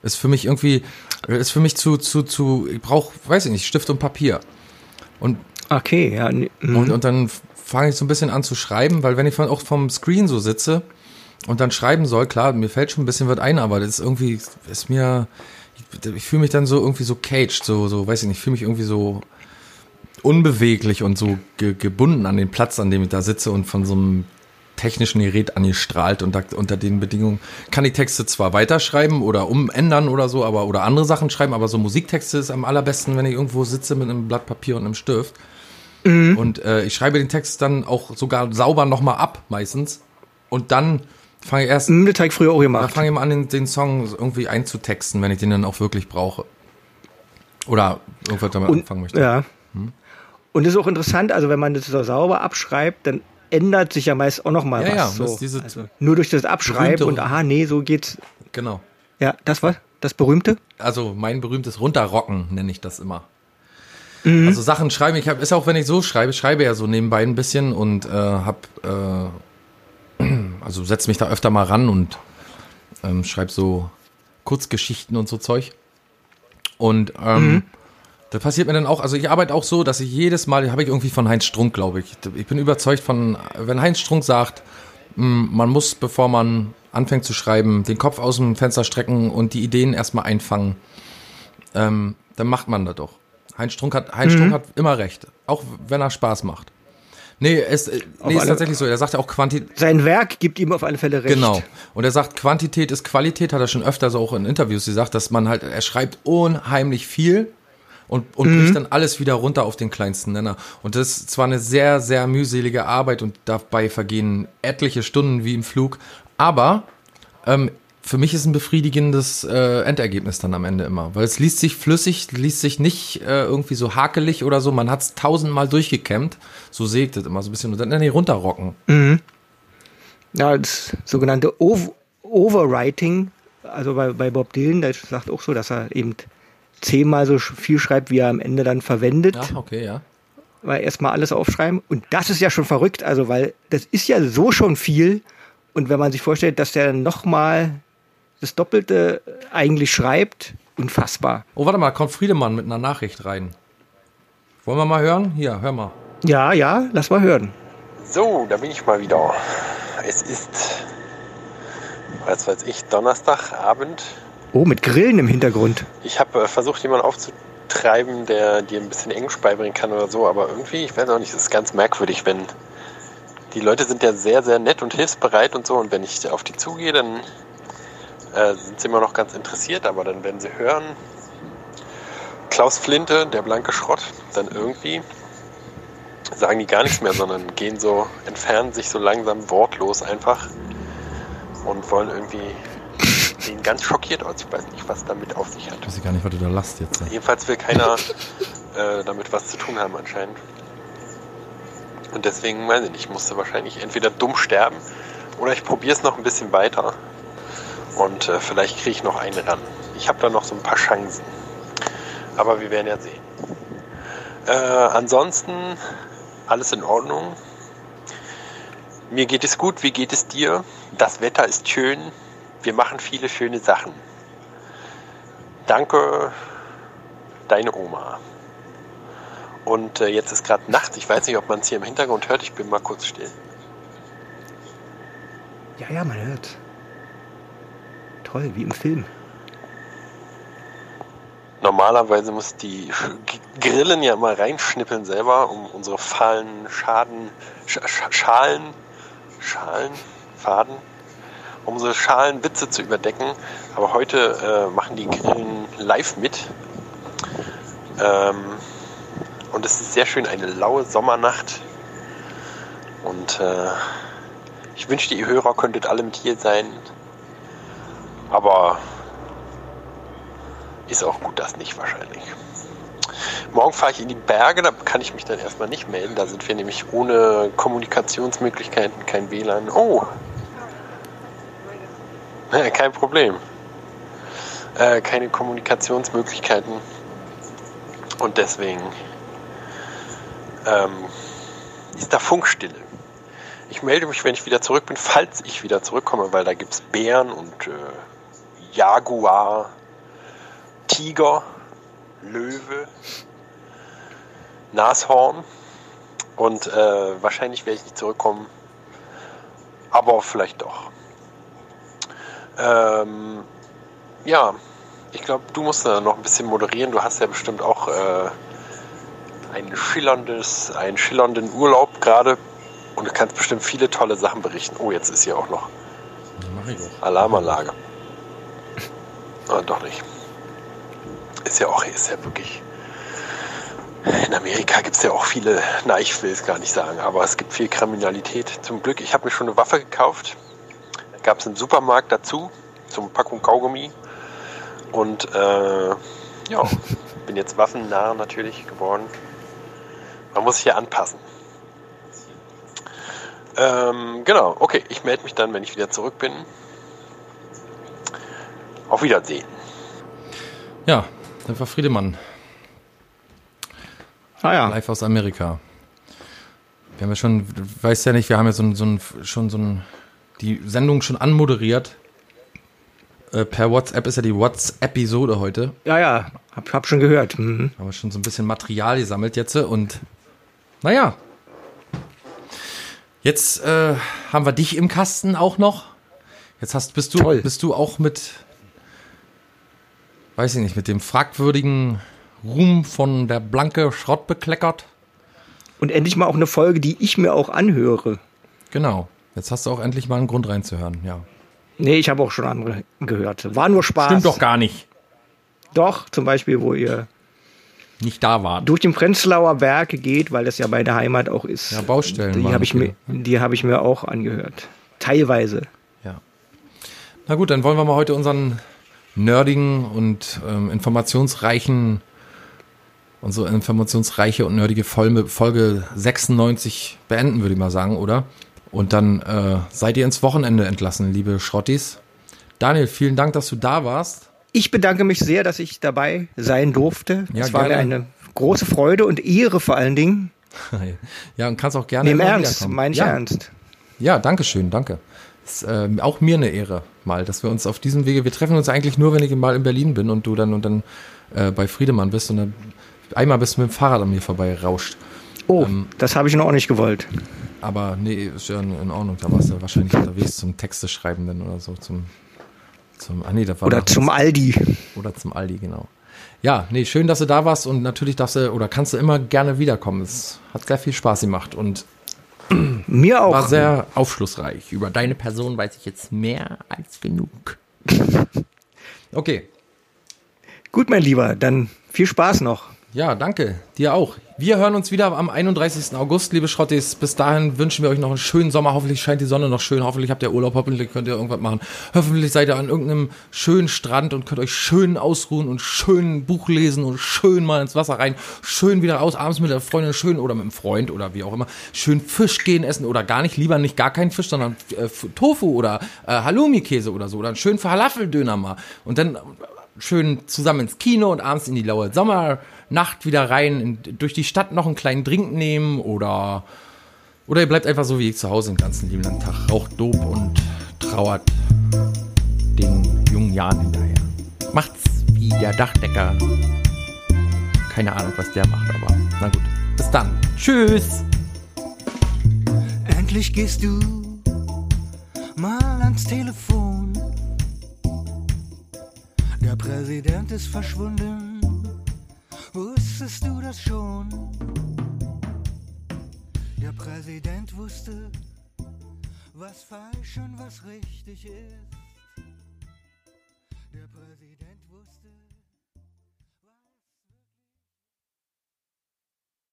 Ist für mich irgendwie, ist für mich zu, zu, zu, ich brauche, weiß ich nicht, Stift und Papier. Und Okay, ja. mhm. und, und dann fange ich so ein bisschen an zu schreiben, weil wenn ich von, auch vom Screen so sitze und dann schreiben soll, klar, mir fällt schon ein bisschen was ein, aber das ist irgendwie, ist mir, ich, ich fühle mich dann so irgendwie so caged, so, so, weiß ich nicht, ich fühle mich irgendwie so unbeweglich und so ge, gebunden an den Platz, an dem ich da sitze und von so einem technischen Gerät angestrahlt und da, unter den Bedingungen kann ich Texte zwar weiterschreiben oder umändern oder so, aber oder andere Sachen schreiben, aber so Musiktexte ist am allerbesten, wenn ich irgendwo sitze mit einem Blatt Papier und einem Stift. Und äh, ich schreibe den Text dann auch sogar sauber nochmal ab, meistens. Und dann fange ich erst, Mhm, habe ich früher auch gemacht. fange ich mal an, den, den Song irgendwie einzutexten, wenn ich den dann auch wirklich brauche. Oder irgendwas damit Und, anfangen möchte. ja. Hm? Und das ist auch interessant, also wenn man das so sauber abschreibt, dann ändert sich ja meist auch noch mal Ja, was. ja, so. diese also nur durch das Abschreiben und aha, nee, so geht's. Genau. Ja, das was? Das berühmte? Also mein berühmtes Runterrocken nenne ich das immer. Mhm. Also Sachen schreiben, ich habe ist auch wenn ich so schreibe, schreibe ja so nebenbei ein bisschen und äh, hab äh, also setz mich da öfter mal ran und ähm, schreibe so Kurzgeschichten und so Zeug. Und ähm, Mhm. Das passiert mir dann auch, also ich arbeite auch so, dass ich jedes Mal, habe ich irgendwie von Heinz Strunk, glaube ich. Ich bin überzeugt von, wenn Heinz Strunk sagt, mh, man muss, bevor man anfängt zu schreiben, den Kopf aus dem Fenster strecken und die Ideen erstmal einfangen, ähm, dann macht man das doch. Heinz Strunk hat, Heinz Strunk hat immer recht, auch wenn er Spaß macht. Nee, es, äh, nee ist tatsächlich so. Er sagt ja auch Quantität. Sein Werk gibt ihm auf alle Fälle recht. Genau. Und er sagt, Quantität ist Qualität, hat er schon öfter so auch in Interviews gesagt, dass man halt, er schreibt unheimlich viel und, und bricht dann alles wieder runter auf den kleinsten Nenner. Und das ist zwar eine sehr, sehr mühselige Arbeit und dabei vergehen etliche Stunden wie im Flug, aber ähm, für mich ist ein befriedigendes äh, Endergebnis dann am Ende immer, weil es liest sich flüssig, liest sich nicht äh, irgendwie so hakelig oder so, man hat es tausendmal durchgekämmt, so ich das immer so ein bisschen. Und dann nee, runterrocken. Ja, das sogenannte Ov Overwriting, also bei, bei Bob Dylan, der sagt auch so, dass er eben zehnmal so viel schreibt, wie er am Ende dann verwendet, Ja, okay, ja. weil erstmal alles aufschreiben. Und das ist ja schon verrückt, also weil das ist ja so schon viel. Und wenn man sich vorstellt, dass der dann nochmal das Doppelte eigentlich schreibt, unfassbar. Oh, warte mal, kommt Friedemann mit einer Nachricht rein. Wollen wir mal hören? Hier, hör mal. Ja, ja, lass mal hören. So, da bin ich mal wieder. Es ist, was weiß ich, Donnerstagabend. Oh, mit Grillen im Hintergrund. Ich habe äh, versucht, jemanden aufzutreiben, der dir ein bisschen Englisch beibringen kann oder so, aber irgendwie, ich weiß auch nicht, es ist ganz merkwürdig, wenn die Leute sind ja sehr, sehr nett und hilfsbereit und so und wenn ich auf die zugehe, dann äh, sind sie immer noch ganz interessiert, aber dann werden sie hören, Klaus Flinte, der blanke Schrott, dann irgendwie sagen die gar nichts mehr, sondern gehen so, entfernen sich so langsam wortlos einfach und wollen irgendwie sehen ganz schockiert aus. Ich weiß nicht, was damit auf sich hat. Ich weiß gar nicht, was du da lasst jetzt. Jedenfalls will keiner äh, damit was zu tun haben anscheinend. Und deswegen, weiß ich nicht, ich musste wahrscheinlich entweder dumm sterben oder ich probiere es noch ein bisschen weiter. Und äh, vielleicht kriege ich noch einen ran. Ich habe da noch so ein paar Chancen. Aber wir werden ja sehen. Äh, ansonsten alles in Ordnung. Mir geht es gut. Wie geht es dir? Das Wetter ist schön. Wir machen viele schöne Sachen. Danke, deine Oma. Und äh, jetzt ist gerade Nacht. Ich weiß nicht, ob man es hier im Hintergrund hört. Ich bin mal kurz still. Ja, ja, man hört. Toll, wie im Film. Normalerweise muss die Grillen ja immer reinschnippeln selber, um unsere fahlen Schaden, Sch Sch Schalen Schalen, Faden, um unsere Schalenwitze zu überdecken. Aber heute äh, machen die Grillen live mit. Ähm, und es ist sehr schön, eine laue Sommernacht. Und äh, ich wünschte, ihr Hörer könntet alle mit hier sein. Aber ist auch gut, das nicht wahrscheinlich. Morgen fahre ich in die Berge, da kann ich mich dann erstmal nicht melden. Da sind wir nämlich ohne Kommunikationsmöglichkeiten, kein WLAN. Oh! Kein Problem. Äh, keine Kommunikationsmöglichkeiten. Und deswegen ähm, ist da Funkstille. Ich melde mich, wenn ich wieder zurück bin, falls ich wieder zurückkomme, weil da gibt es Bären und äh, Jaguar, Tiger, Löwe, Nashorn. Und äh, wahrscheinlich werde ich nicht zurückkommen. Aber vielleicht doch. Ähm, ja, ich glaube, du musst da noch ein bisschen moderieren. Du hast ja bestimmt auch äh, ein schillerndes, einen schillernden Urlaub gerade. Und du kannst bestimmt viele tolle Sachen berichten. Oh, jetzt ist hier auch noch. Alarmanlage. Ah, doch nicht. Ist ja auch, ist ja wirklich. In Amerika gibt es ja auch viele, na, ich will es gar nicht sagen, aber es gibt viel Kriminalität. Zum Glück, ich habe mir schon eine Waffe gekauft. Gab es im Supermarkt dazu, zum Packung Kaugummi. Und äh, ja, bin jetzt waffennah natürlich geworden. Man muss sich ja anpassen. Ähm, genau, okay, ich melde mich dann, wenn ich wieder zurück bin. Auf Wiedersehen. Ja, das war Friedemann, Ah ja. live aus Amerika. Wir haben ja schon, du weißt ja nicht, wir haben ja so so ein, schon so ein, die Sendung schon anmoderiert. Äh, per WhatsApp ist ja die WhatsApp-Episode heute. Ja, ja, hab, hab schon gehört. Mhm. Haben wir schon so ein bisschen Material gesammelt jetzt und naja. Jetzt äh, haben wir dich im Kasten auch noch. Jetzt hast, bist du, Toll. bist du auch mit, weiß ich nicht, mit dem fragwürdigen Ruhm von der Blanke Schrott bekleckert. Und endlich mal auch eine Folge, die ich mir auch anhöre. Genau. Jetzt hast du auch endlich mal einen Grund reinzuhören, ja. Nee, ich habe auch schon andere gehört. War nur Spaß. Stimmt doch gar nicht. Doch, zum Beispiel, wo ihr Nicht da wart. durch den Prenzlauer Berg geht, weil das ja meine Heimat auch ist. Ja, Baustellen Die habe ich, mir- die hab ich mir auch angehört. Teilweise. Ja. Na gut, dann wollen wir mal heute unseren nerdigen und ähm, informationsreichen, unsere informationsreiche und nerdige Folge, Folge 96 beenden, würde ich mal sagen, oder? Und dann äh, seid ihr ins Wochenende entlassen, liebe Schrottis. Daniel, vielen Dank, dass du da warst. Ich bedanke mich sehr, dass ich dabei sein durfte. Ja, es war mir eine große Freude und Ehre vor allen Dingen. ja, und kannst auch gerne immer Ernst, meine ich ja. ernst. Ja, danke schön, danke. Ist äh, auch mir eine Ehre, mal, dass wir uns auf diesem Wege, wir treffen uns eigentlich nur, wenn ich mal in Berlin bin und du dann und dann äh, bei Friedemann bist und dann einmal bist du mit dem Fahrrad an mir vorbei rauscht. Oh, Ähm, das habe ich noch nicht gewollt. Aber nee, ist ja in, Ordnung. Da warst du wahrscheinlich unterwegs zum Texte schreiben dann oder so. Zum, zum ah nee, da war Oder zum Aldi. oder zum Aldi, genau. Ja, nee, schön, dass du da warst und natürlich darfst du oder kannst du immer gerne wiederkommen. Es hat sehr viel Spaß gemacht und Mir auch. war sehr aufschlussreich. Über deine Person weiß ich jetzt mehr als genug. Okay, Gut, mein Lieber, dann viel Spaß noch. Ja, danke. Dir auch. Wir hören uns wieder am 31. August, liebe Schrottis. Bis dahin wünschen wir euch noch einen schönen Sommer. Hoffentlich scheint die Sonne noch schön. Hoffentlich habt ihr Urlaub. Hoffentlich könnt ihr irgendwas machen. Hoffentlich seid ihr an irgendeinem schönen Strand und könnt euch schön ausruhen und schön Buch lesen und schön mal ins Wasser rein. Schön wieder raus, abends mit der Freundin schön oder mit dem Freund oder wie auch immer. Schön Fisch gehen essen oder gar nicht. Lieber nicht gar keinen Fisch, sondern äh, Tofu oder äh, Halloumi-Käse oder so. Oder einen schönen Falafeldöner mal. Und dann schön zusammen ins Kino und abends in die laue Sommernacht wieder rein, in, durch die Stadt noch einen kleinen Drink nehmen oder oder ihr bleibt einfach so wie ich zu Hause den ganzen lieben langen Tag, raucht Dope und trauert den jungen Jahren hinterher. Macht's wie der Dachdecker. Keine Ahnung, was der macht, aber na gut. Bis dann. Tschüss. Endlich gehst du mal ans Telefon. Der Präsident ist verschwunden. Wusstest du das schon? Der Präsident wusste, was falsch und was richtig ist.